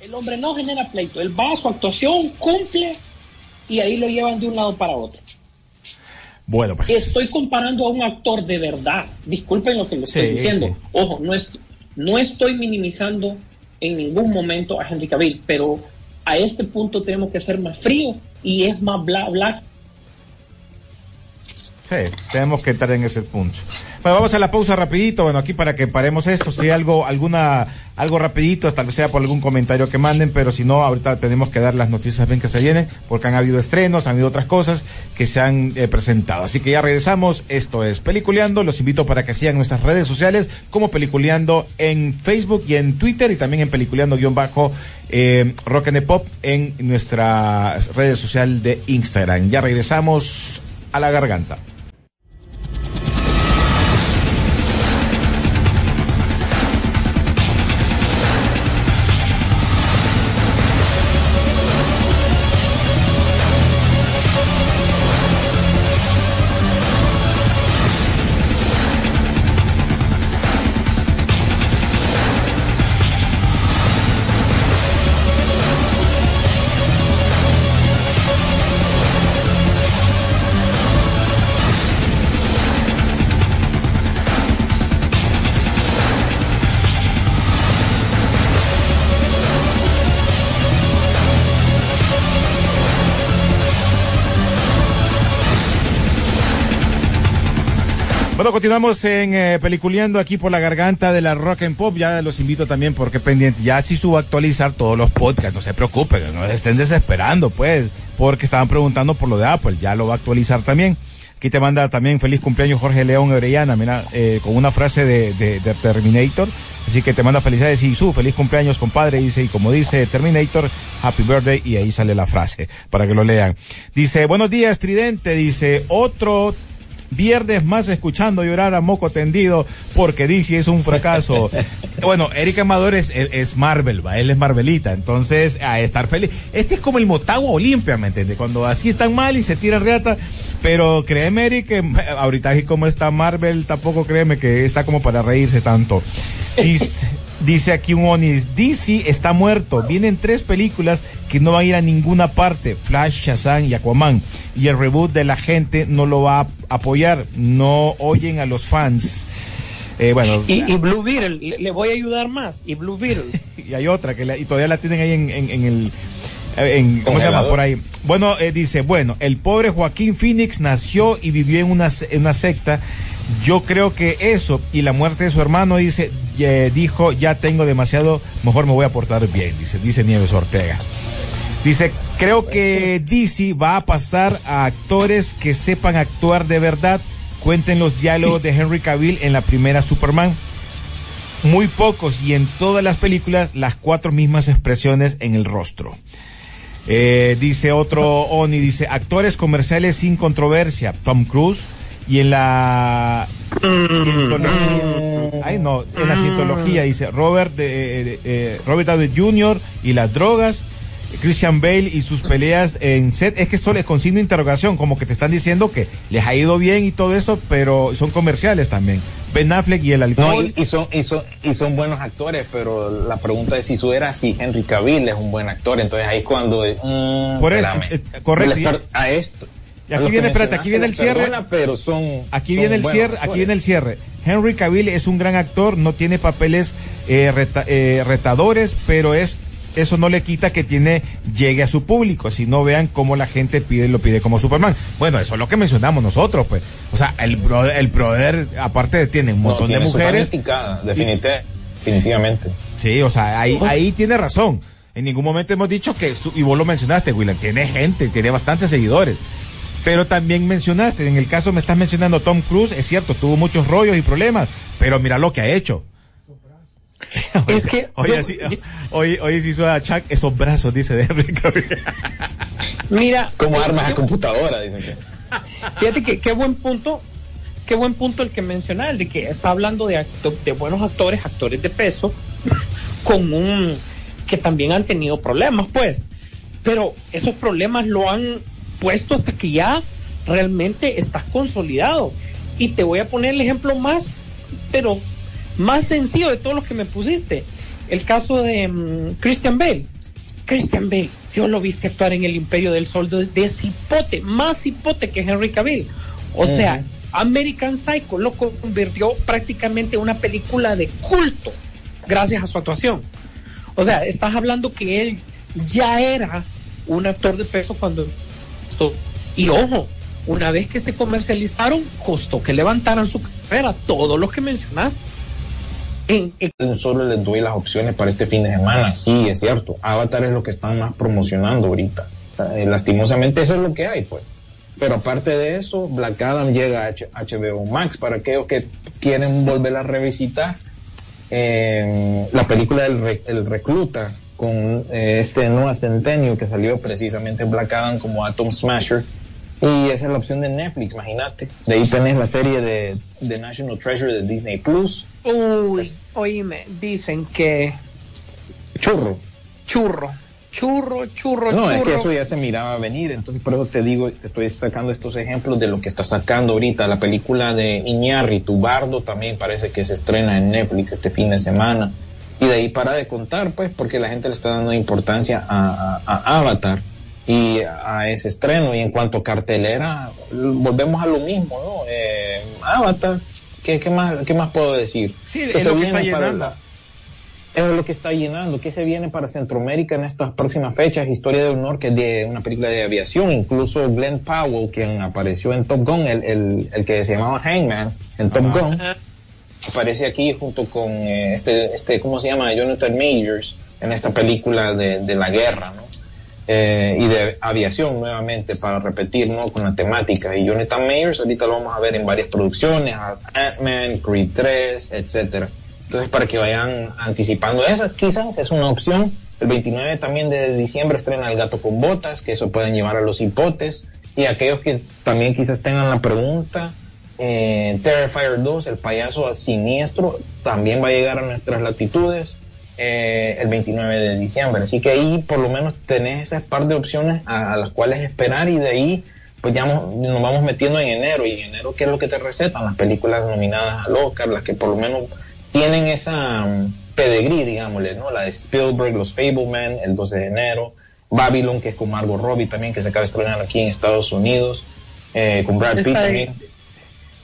El hombre no genera pleito. Él va a su actuación, cumple y ahí lo llevan de un lado para otro. Bueno, pues. Estoy comparando a un actor de verdad. Disculpen lo que le estoy Sí, diciendo. sí. Ojo, no, es, no estoy minimizando en ningún momento a Henry Cavill, pero a este punto tenemos que ser más fríos y es más bla bla. Sí, tenemos que entrar en ese punto. Bueno, vamos a la pausa rapidito, bueno, aquí para que paremos esto, si hay algo, alguna, algo rapidito, tal vez sea por algún comentario que manden, pero si no, ahorita tenemos que dar las noticias bien que se vienen, porque han habido estrenos, han habido otras cosas que se han eh, presentado. Así que ya regresamos, esto es Peliculeando, los invito para que sigan nuestras redes sociales como Peliculeando en Facebook y en Twitter y también en Peliculeando bajo eh, Rock and Pop en nuestra red social de Instagram. Ya regresamos a la garganta. Continuamos en eh, Peliculeando aquí por la garganta de la Rock and Pop. Ya los invito también porque pendiente. Ya sí subo a actualizar todos los podcasts. No se preocupen, no estén desesperando, pues, porque estaban preguntando por lo de Apple. Ya lo va a actualizar también. Aquí te manda también feliz cumpleaños Jorge León Orellana, mira, eh, con una frase de, de Terminator. Así que te manda felicidades y su feliz cumpleaños, compadre. Dice, y como dice Terminator, Happy Birthday, y ahí sale la frase para que lo lean. Dice, buenos días, Tridente. Dice, otro viernes más escuchando llorar a moco tendido porque DC es un fracaso. bueno, Eric Amador es, es, es, Marvel, ¿va? él es Marvelita, entonces a estar feliz. Este es como el Motagua Olimpia, ¿me entiendes? Cuando así están mal y se tira reata, pero créeme Eric que ahorita así como está Marvel, tampoco créeme que está como para reírse tanto. Dice, dice aquí un Onis, DC está muerto, vienen tres películas que no van a ir a ninguna parte, Flash, Shazam y Aquaman, y el reboot de la gente no lo va a apoyar, no oyen a los fans. Eh, bueno, y, y, Blue Beetle, le, le, voy a ayudar más, y Blue Beetle. y hay otra que la, y todavía la tienen ahí en, en, en el... En, ¿Cómo se llama por ahí? Bueno, eh, dice, bueno, el pobre Joaquín Phoenix nació y vivió en una, en una secta yo creo que eso y la muerte de su hermano dice eh, dijo ya tengo demasiado mejor me voy a portar bien dice dice Nieves Ortega. Dice creo que DC va a pasar a actores que sepan actuar de verdad cuenten los diálogos de Henry Cavill en la primera Superman. Muy pocos y en todas las películas las cuatro mismas expresiones en el rostro. Eh, dice otro Oni dice actores comerciales sin controversia Tom Cruise y en la cientología, ay no, en la cientología dice Robert de, de, de, Robert Downey Jr. y las drogas, Christian Bale y sus peleas en set, es que esto les con signo de interrogación, como que te están diciendo que les ha ido bien y todo eso, pero son comerciales también. Ben Affleck y el alcohol. No, y, y, son, y, son, y son buenos actores, pero la pregunta es si su era si Henry Cavill es un buen actor, entonces ahí es cuando... Mm, Por eso, eh, correcto. A esto. Y aquí viene, espérate, aquí viene el cierre. Perdona, pero son, aquí son viene el cierre, aquí viene el cierre. Henry Cavill es un gran actor, no tiene papeles eh, reta, eh, retadores, pero es eso no le quita que tiene llegue a su público, si no vean cómo la gente pide lo pide como Superman. Bueno, eso es lo que mencionamos nosotros, pues. O sea, el brother, el brother aparte de tiene un montón no, de mujeres. Definitivamente, definitivamente. Sí, o sea, ahí, ahí tiene razón. En ningún momento hemos dicho que, y vos lo mencionaste, William, tiene gente, tiene bastantes seguidores. Pero también mencionaste, en el caso me estás mencionando Tom Cruise, es cierto, tuvo muchos rollos y problemas, pero mira lo que ha hecho. es que hoy, yo, hoy, hoy se hizo a Chuck esos brazos, dice de Enrique. Mira, como armas a computadora, dicen que. Fíjate que qué buen punto, qué buen punto el que menciona, el de que está hablando de, acto, de buenos actores, actores de peso, con un que también han tenido problemas, pues. Pero esos problemas lo han puesto hasta que ya realmente estás consolidado. Y te voy a poner el ejemplo más, pero más sencillo de todos los que me pusiste. El caso de um, Christian Bale. Christian Bale, si vos lo viste actuar en el Imperio del Sol de, de cipote, más cipote que Henry Cavill. O uh -huh. sea, American Psycho lo convirtió prácticamente en una película de culto gracias a su actuación. O sea, estás hablando que él ya era un actor de peso cuando y ojo, una vez que se comercializaron, costó que levantaran su carrera, todos los que mencionaste. En, en- Solo les doy las opciones para este fin de semana. Sí, es cierto. Avatar es lo que están más promocionando ahorita. Eh, lastimosamente eso es lo que hay, pues. Pero aparte de eso, Black Adam llega a HBO Max para aquellos que quieren volver a revisitar eh, la película del Re- El Recluta con eh, este Noah Centennial que salió precisamente Black Adam como Atom Smasher. Y esa es la opción de Netflix, imagínate. De ahí tenés la serie de, de National Treasure de Disney Plus. Uy, oíme, dicen que Churro. churro, churro, churro, No, churro. es que eso ya se miraba venir, entonces por eso te digo, te estoy sacando estos ejemplos de lo que está sacando ahorita la película de Iñárritu, Bardo también parece que se estrena en Netflix este fin de semana. Y de ahí para de contar, pues, porque la gente le está dando importancia a, a- a Avatar y a ese estreno. Y en cuanto a cartelera, volvemos a lo mismo, ¿no? Eh, Avatar, ¿qué, qué más, ¿qué más puedo decir? Sí, ¿Qué es se lo que está llenando. la- es lo que está llenando. ¿Qué se viene para Centroamérica en estas próximas fechas? Historia de honor, que es de una película de aviación. Incluso Glenn Powell, quien apareció en Top Gun, el, el, el que se llamaba Hangman en Top. Gun, aparece aquí junto con eh, este, este, ¿cómo se llama? Jonathan Majors en esta película de, de la guerra, ¿no? Eh, y de aviación nuevamente para repetir, ¿no? Con la temática. Y Jonathan Majors ahorita lo vamos a ver en varias producciones, Ant-Man, Creed 3, etcétera. Entonces, para que vayan anticipando esas, quizás es una opción. El 29 también de diciembre estrena El gato con botas, que eso pueden llevar a los hipotes. Y aquellos que también quizás tengan la pregunta, eh, Terrifier 2, el payaso siniestro, también va a llegar a nuestras latitudes eh, el 29 de diciembre. Así que ahí por lo menos tenés esas par de opciones a, las cuales esperar y de ahí pues ya nos vamos metiendo en enero. Y en enero, ¿qué es lo que te recetan? Las películas nominadas al Oscar, las que por lo menos tienen esa mm, pedigrí, digámosle, ¿no? La de Spielberg, Los Fableman, el 12 de enero. Babylon, que es con Margot Robbie también, que se acaba de estrenar aquí en Estados Unidos, eh, con Brad Pitt también.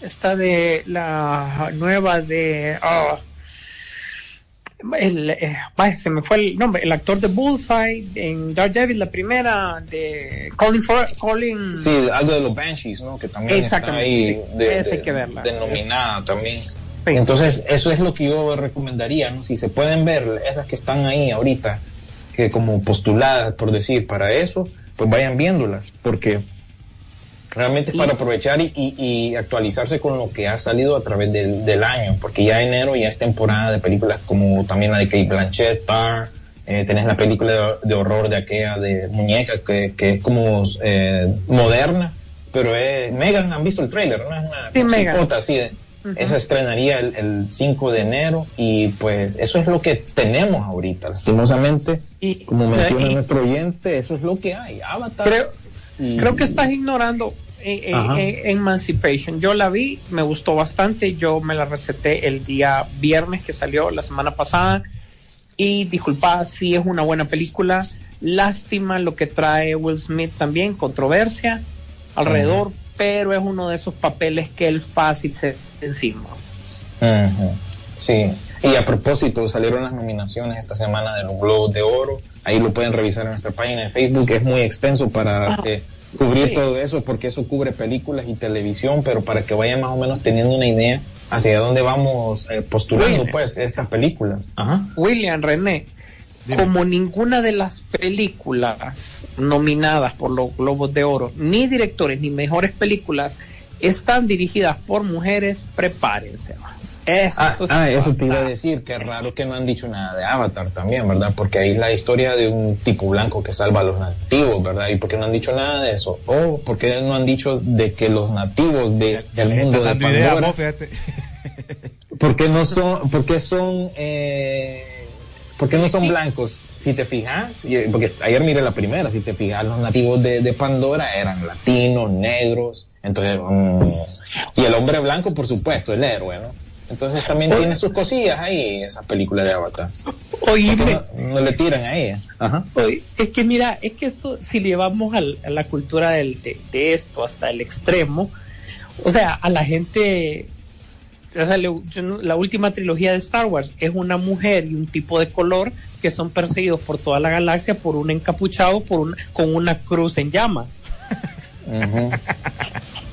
Esta de la nueva de. el, eh, se me fue el nombre. El actor de Bullseye en Daredevil, la primera de Colin for, Colin. Sí, algo de los Banshees, ¿no? Que también está ahí de, de- que verla. denominada también. Entonces, eso es lo que yo recomendaría, ¿no? Si se pueden ver esas que están ahí ahorita, que como postuladas, por decir, para eso, pues vayan viéndolas, porque realmente es para aprovechar y, y- y actualizarse con lo que ha salido a través del, del año, porque ya enero ya es temporada de películas como también la de Kate Blanchett, Tar, eh, tenés la película de, de horror de aquella de muñeca que, que es como eh, moderna, pero es Megan, han visto el trailer, ¿no? Es una Sí, Megan. De- esa estrenaría el, el 5 de enero y pues eso es lo que tenemos ahorita, lastimosamente, Y- como menciona y- nuestro oyente, eso es lo que hay, Avatar. Creo, y- creo que estás ignorando eh, eh, eh, Emancipation. Yo la vi, me gustó bastante. Yo me la receté el día viernes que salió la semana pasada. Y disculpa, sí es una buena película. Lástima lo que trae Will Smith también, controversia alrededor, pero es uno de esos papeles que el fácil se encima. Sí, y a propósito, salieron las nominaciones esta semana de los Globos de Oro. Ahí lo pueden revisar en nuestra página de Facebook. Es muy extenso para Ah, eh, cubrir sí. todo eso, porque eso cubre películas y televisión, pero para que vayan más o menos teniendo una idea hacia dónde vamos eh, postulando, pues, estas películas. Ajá. William René, como ninguna de las películas nominadas por los Globos de Oro, ni directores ni mejores películas, están dirigidas por mujeres, prepárense. Esto Ah, sí ah, eso te iba a decir, que raro que no han dicho nada de Avatar también, ¿verdad? Porque ahí es la historia de un tipo blanco que salva a los nativos, ¿verdad? ¿Y por qué no han dicho nada de eso? O ¿por qué no han dicho de que los nativos de, Ya del les mundo de dando idea, Pandora, vos, fíjate. ¿por qué no son, por qué son, eh, por qué no son blancos? Si te fijas, y- porque ayer miré la primera, si te fijas, los nativos de, de Pandora eran latinos, negros, entonces, mm, y el hombre blanco, por supuesto, el héroe, ¿no? Entonces también tiene sus cosillas ahí, esa película de Avatar. ¿Por qué Oíme, no, no le tiran a ella? Ajá. oye, es que mira, es que esto, si llevamos al- a la cultura del- de, de esto hasta el extremo, o sea, a la gente, la última trilogía de Star Wars es una mujer y un tipo de color que son perseguidos por toda la galaxia por un encapuchado por un, con una cruz en llamas.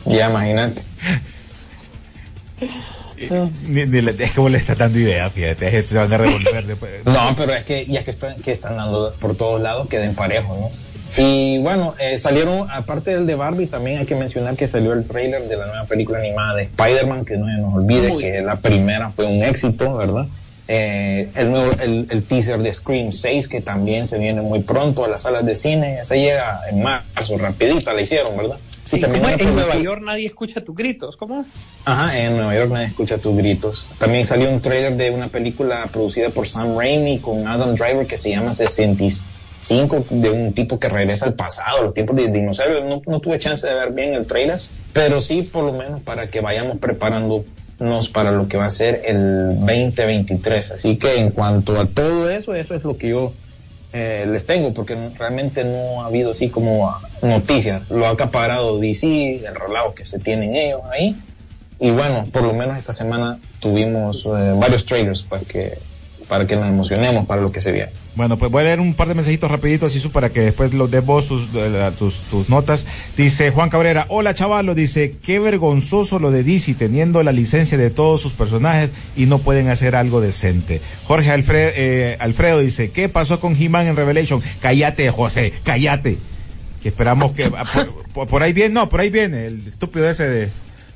Ya, imagínate. Ni- ni le- es que vos le estás dando idea, fíjate, te van a revolver después. No, pero es que ya que están, que están dando por todos lados, queden parejos, ¿no? Y bueno, eh, salieron, aparte del de Barbie, también hay que mencionar que salió el trailer de la nueva película animada de Spider-Man, que no se nos olvide que la primera fue un éxito, ¿verdad? Eh, el, nuevo, el, el teaser de Scream 6, que también se viene muy pronto a las salas de cine, esa llega en marzo, rapidita la hicieron, ¿verdad? Sí, también En Nueva York nadie escucha tus gritos. ¿Cómo es? Ajá, en Nueva York nadie escucha tus gritos. También salió un trailer de una película producida por Sam Raimi con Adam Driver que se llama 65 de un tipo que regresa al pasado, los tiempos de dinosaurios. No, no tuve chance de ver bien el trailer, pero sí por lo menos para que vayamos preparándonos para lo que va a ser el 2023. Así que en cuanto a todo eso, eso es lo que yo eh, les tengo, porque realmente no ha habido así como noticias. Lo ha acaparado DC, el relajo que se tienen ellos ahí. Y bueno, por lo menos esta semana tuvimos eh, varios trailers para que, para que nos emocionemos para lo que se viene. Bueno, pues voy a leer un par de mensajitos rapiditos, Isu, para que después los de vos sus, tus, tus notas. Dice Juan Cabrera, hola chavalo, dice, qué vergonzoso lo de DC teniendo la licencia de todos sus personajes y no pueden hacer algo decente. Jorge Alfred, eh, Alfredo dice, ¿qué pasó con He-Man en Revelation? Cállate, José, cállate. Que esperamos que, ah, por ahí viene, no, por ahí viene, el estúpido ese de,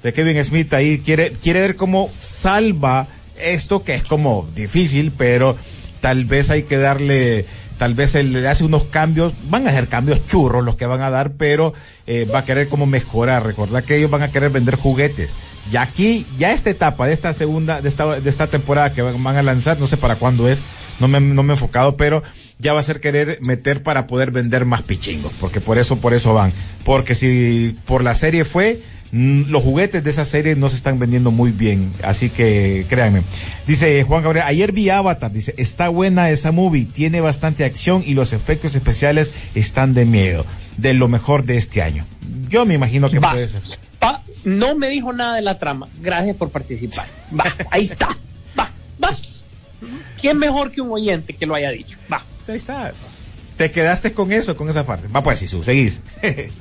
de Kevin Smith ahí quiere, quiere ver cómo salva esto que es como difícil, pero tal vez hay que darle, tal vez él le hace unos cambios, van a ser cambios churros los que van a dar, pero eh, va a querer como mejorar. Recordad que ellos van a querer vender juguetes. Y aquí, ya esta etapa de esta segunda, de esta, de esta temporada que van a lanzar, no sé para cuándo es, no me, no me he enfocado, pero ya va a ser querer meter para poder vender más pichingos, porque por eso, por eso van. Porque si por la serie fue, mm, los juguetes de esa serie no se están vendiendo muy bien, así que créanme. Dice Juan Gabriel, ayer vi Avatar, dice, está buena esa movie, tiene bastante acción y los efectos especiales están de miedo, de lo mejor de este año. Yo me imagino que Va. puede ser. No me dijo nada de la trama. Gracias por participar. Va, ahí está. Va, va. ¿Quién mejor que un oyente que lo haya dicho? Va. Ahí está. Te quedaste con eso, con esa parte. Va pues, Isu, seguís.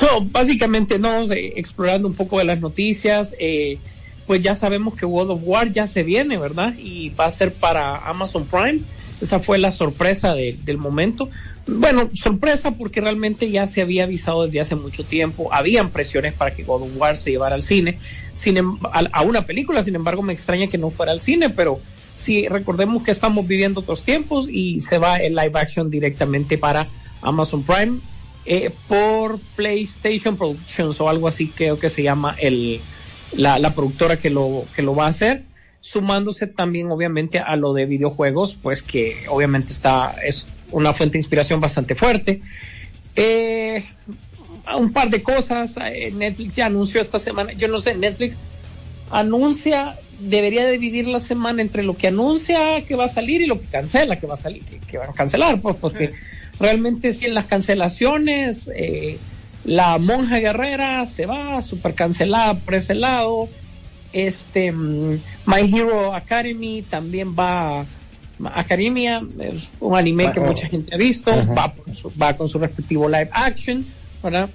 No, básicamente no, eh, explorando un poco de las noticias, eh, pues ya sabemos que World of War ya se viene, ¿verdad? Y va a ser para Amazon Prime. Esa fue la sorpresa de- del momento. Bueno, sorpresa porque realmente ya se había avisado desde hace mucho tiempo. Habían presiones para que God of se llevara al cine, sin, em- a, a una película. Sin embargo, me extraña que no fuera al cine, pero sí, recordemos que estamos viviendo otros tiempos y se va el live action directamente para Amazon Prime eh, por PlayStation Productions o algo así creo que se llama el, la, la productora que lo, que lo va a hacer, sumándose también obviamente a lo de videojuegos, pues que obviamente está, es una fuente de inspiración bastante fuerte. Eh, un par de cosas, eh, Netflix ya anunció esta semana, yo no sé, Netflix anuncia, debería dividir la semana entre lo que anuncia que va a salir y lo que cancela que va a salir, que, que van a cancelar, pues porque realmente si en las cancelaciones eh, la monja guerrera se va super cancelada por ese lado este mm, My Hero Academy también va Academia es un anime que Ah, mucha gente ha visto va, por su- va con su respectivo live action ¿verdad?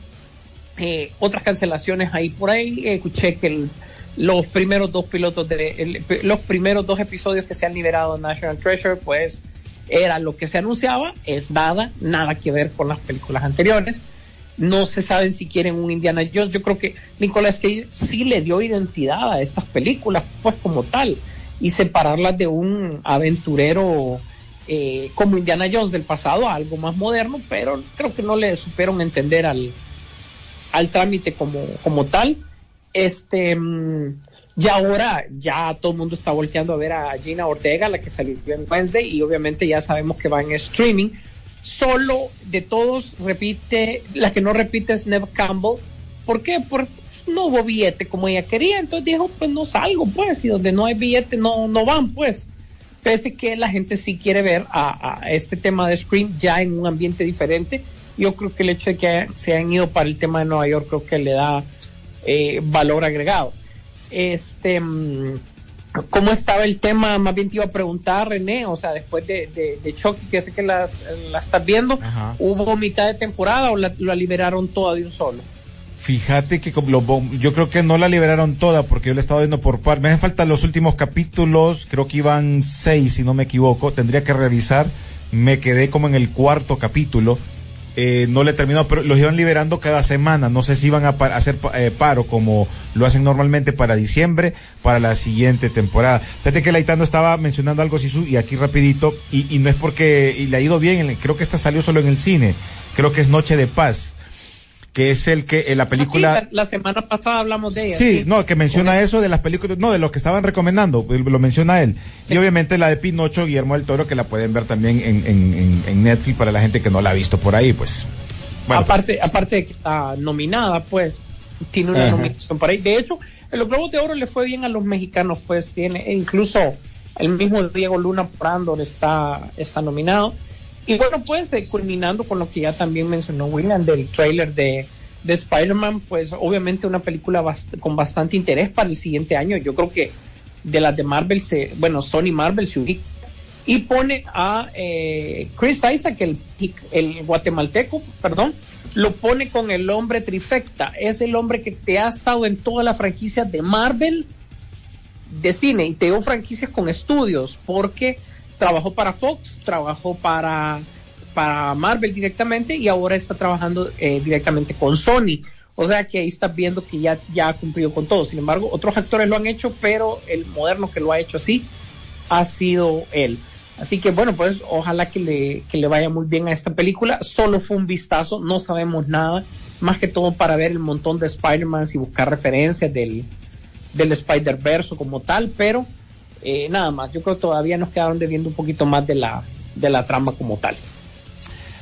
Eh, otras cancelaciones ahí por ahí. Escuché que el- los primeros dos pilotos de el- los primeros dos episodios que se han liberado en National Treasure pues era lo que se anunciaba es nada nada que ver con las películas anteriores. No se saben si quieren un Indiana Jones. Yo creo que Nicolas Cage sí le dio identidad a estas películas pues como tal y separarlas de un aventurero eh, como Indiana Jones del pasado a algo más moderno pero creo que no le supieron entender al al trámite como, como tal. Este, mm, ya ahora, ya todo el mundo está volteando a ver a Gina Ortega, la que salió en Wednesday, y obviamente ya sabemos que va en streaming. Solo de todos repite, la que no repite es Neve Campbell. ¿Por qué? Porque no hubo billete como ella quería, entonces dijo, pues no salgo, pues, y donde no hay billete no, no van, pues. Pese que la gente sí quiere ver a, a este tema de Scream ya en un ambiente diferente, yo creo que el hecho de que se han ido para el tema de Nueva York creo que le da eh, valor agregado. Este, mm, ¿cómo estaba el tema? Más bien te iba a preguntar, René, o sea, después de, de, de Chucky, que sé que las- la estás viendo, Ajá. ¿hubo mitad de temporada o la, la liberaron toda de un solo? Fíjate que lo yo creo que no la liberaron toda porque yo la he estado viendo por par. Me hacen falta los últimos capítulos, creo que iban seis si no me equivoco. Tendría que revisar. Me quedé como en el cuarto capítulo. Eh, no le he terminado, pero los iban liberando cada semana. No sé si iban a pa- hacer eh, paro como lo hacen normalmente para diciembre, para la siguiente temporada. Fíjate que Laitano estaba mencionando algo, Sisu, y aquí rapidito, y, y no es porque y le ha ido bien, creo que esta salió solo en el cine. Creo que es Noche de Paz, que es el que en la película... Aquí, la, la semana pasada hablamos de ella. Sí, no, que menciona eso de las películas, no, de lo que estaban recomendando, eh, lo menciona él. Y obviamente la de Pinocho, Guillermo del Toro, que la pueden ver también en, en, en, Netflix para la gente que no la ha visto por ahí, pues. Bueno, aparte, aparte de que está nominada, pues, tiene una Ajá. nominación por ahí. De hecho, en los Globos de Oro le fue bien a los mexicanos, pues, tiene, e incluso el mismo Diego Luna por Andor está, está nominado. Y bueno, pues, eh, culminando con lo que ya también mencionó William del trailer de, de Spider-Man, pues, obviamente una película bast- con bastante interés para el siguiente año. Yo creo que de las de Marvel, se, bueno, Sony Marvel se ubica y pone a eh, Chris Isaac, el, el guatemalteco, perdón, lo pone con el hombre trifecta. Es el hombre que te ha estado en toda la franquicia de Marvel de cine y te dio franquicias con estudios porque trabajó para Fox, trabajó para, para Marvel directamente y ahora está trabajando eh, directamente con Sony. O sea que ahí estás viendo que ya, ya ha cumplido con todo. Sin embargo, otros actores lo han hecho, pero el moderno que lo ha hecho así ha sido él. Así que bueno, pues ojalá que le, que le vaya muy bien a esta película. Solo fue un vistazo, no sabemos nada, más que todo para ver el montón de Spider-Man y buscar referencias del, del Spider-Verse como tal, pero eh, nada más. Yo creo que todavía nos quedaron debiendo un poquito más de la, de la trama como tal.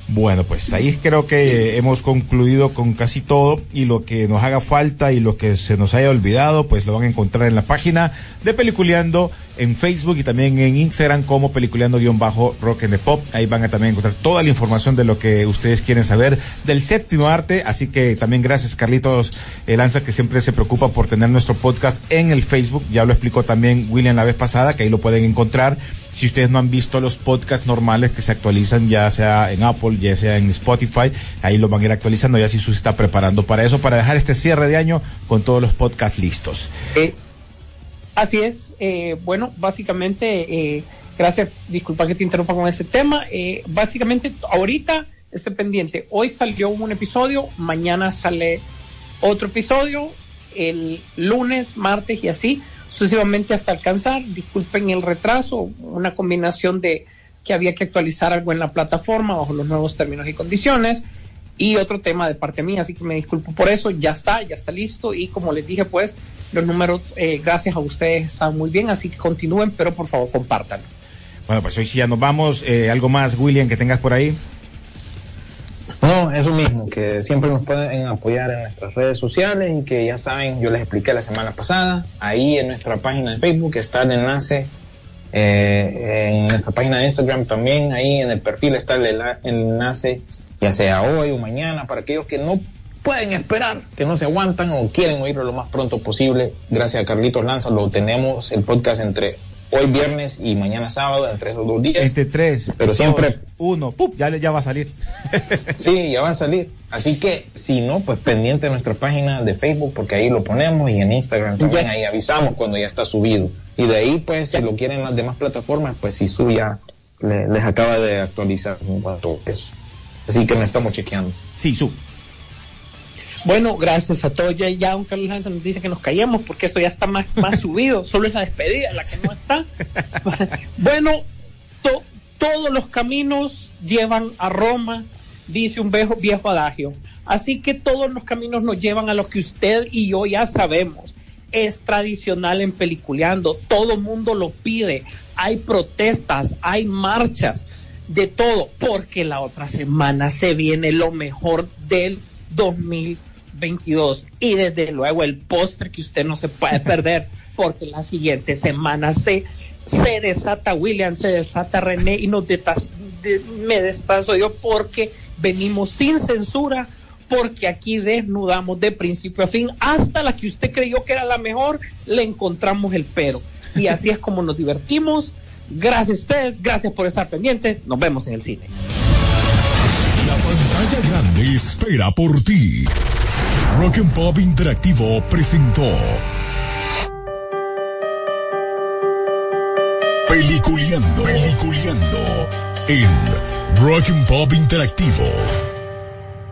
Bueno, pues ahí creo que hemos concluido con casi todo y lo que nos haga falta y lo que se nos haya olvidado, pues lo van a encontrar en la página de Peliculeando en Facebook y también en Instagram como Peliculeando-Rock and the Pop. Ahí van a también encontrar toda la información de lo que ustedes quieren saber del séptimo arte. Así que también gracias Carlitos Lanza que siempre se preocupa por tener nuestro podcast en el Facebook. Ya lo explicó también William la vez pasada, que ahí lo pueden encontrar. Si ustedes no han visto los podcasts normales que se actualizan, ya sea en Apple, ya sea en Spotify, ahí lo van a ir actualizando. Ya si se está preparando para eso, para dejar este cierre de año con todos los podcasts listos. Eh, así es. eh, bueno, básicamente, eh, gracias, disculpa que te interrumpa con ese tema. eh, básicamente, ahorita esté pendiente. Hoy salió un episodio, mañana sale otro episodio, el lunes, martes y así sucesivamente hasta alcanzar. Disculpen el retraso, una combinación de que había que actualizar algo en la plataforma bajo los nuevos términos y condiciones y otro tema de parte mía, así que me disculpo por eso, ya está, ya está listo y como les dije pues los números eh, gracias a ustedes están muy bien, así que continúen, pero por favor compartan. Bueno, pues hoy sí ya nos vamos. Eh, ¿Algo más, William, que tengas por ahí? No, eso mismo, que siempre nos pueden apoyar en nuestras redes sociales y que ya saben, yo les expliqué la semana pasada, ahí en nuestra página de Facebook está el enlace, eh, en nuestra página de Instagram también, ahí en el perfil está el, enlace, ya sea hoy o mañana, para aquellos que no pueden esperar, que no se aguantan o quieren oírlo lo más pronto posible. Gracias a Carlitos Lanza, lo tenemos el podcast entre hoy viernes y mañana sábado, entre esos dos días. Este tres, Pero siempre- uno, ¡pup! ya, ya va a salir. Sí, ya va a salir. Así que, si no, pues pendiente de nuestra página de Facebook, porque ahí lo ponemos y en Instagram también, Ya. ahí avisamos cuando ya está subido. Y de ahí, pues, si lo quieren en las demás plataformas, pues si ya le- les acaba de actualizar en cuanto a eso. Así que me estamos chequeando. Sí, su. Bueno, gracias a todos. Ya, ya don Carlos Lanza nos dice que nos callemos porque esto ya está más, más subido. Solo es la despedida la que no está. bueno, to- todos los caminos llevan a Roma, dice un viejo, viejo adagio. Así que todos los caminos nos llevan a lo que usted y yo ya sabemos. Es tradicional en peliculeando. Todo mundo lo pide. Hay protestas, hay marchas, de todo, porque la otra semana se viene lo mejor del 2022 y desde luego el póster que usted no se puede perder porque la siguiente semana se se desata William, se desata René y nos detas- de- me despaso yo porque venimos sin censura porque aquí desnudamos de principio a fin hasta la que usted creyó que era la mejor le encontramos el pero. Y así es como nos divertimos. Gracias a ustedes, gracias por estar pendientes. Nos vemos en el cine. La pantalla grande espera por ti. Rock and Pop Interactivo presentó Peliculeando, Peliculeando en Rock and Pop Interactivo.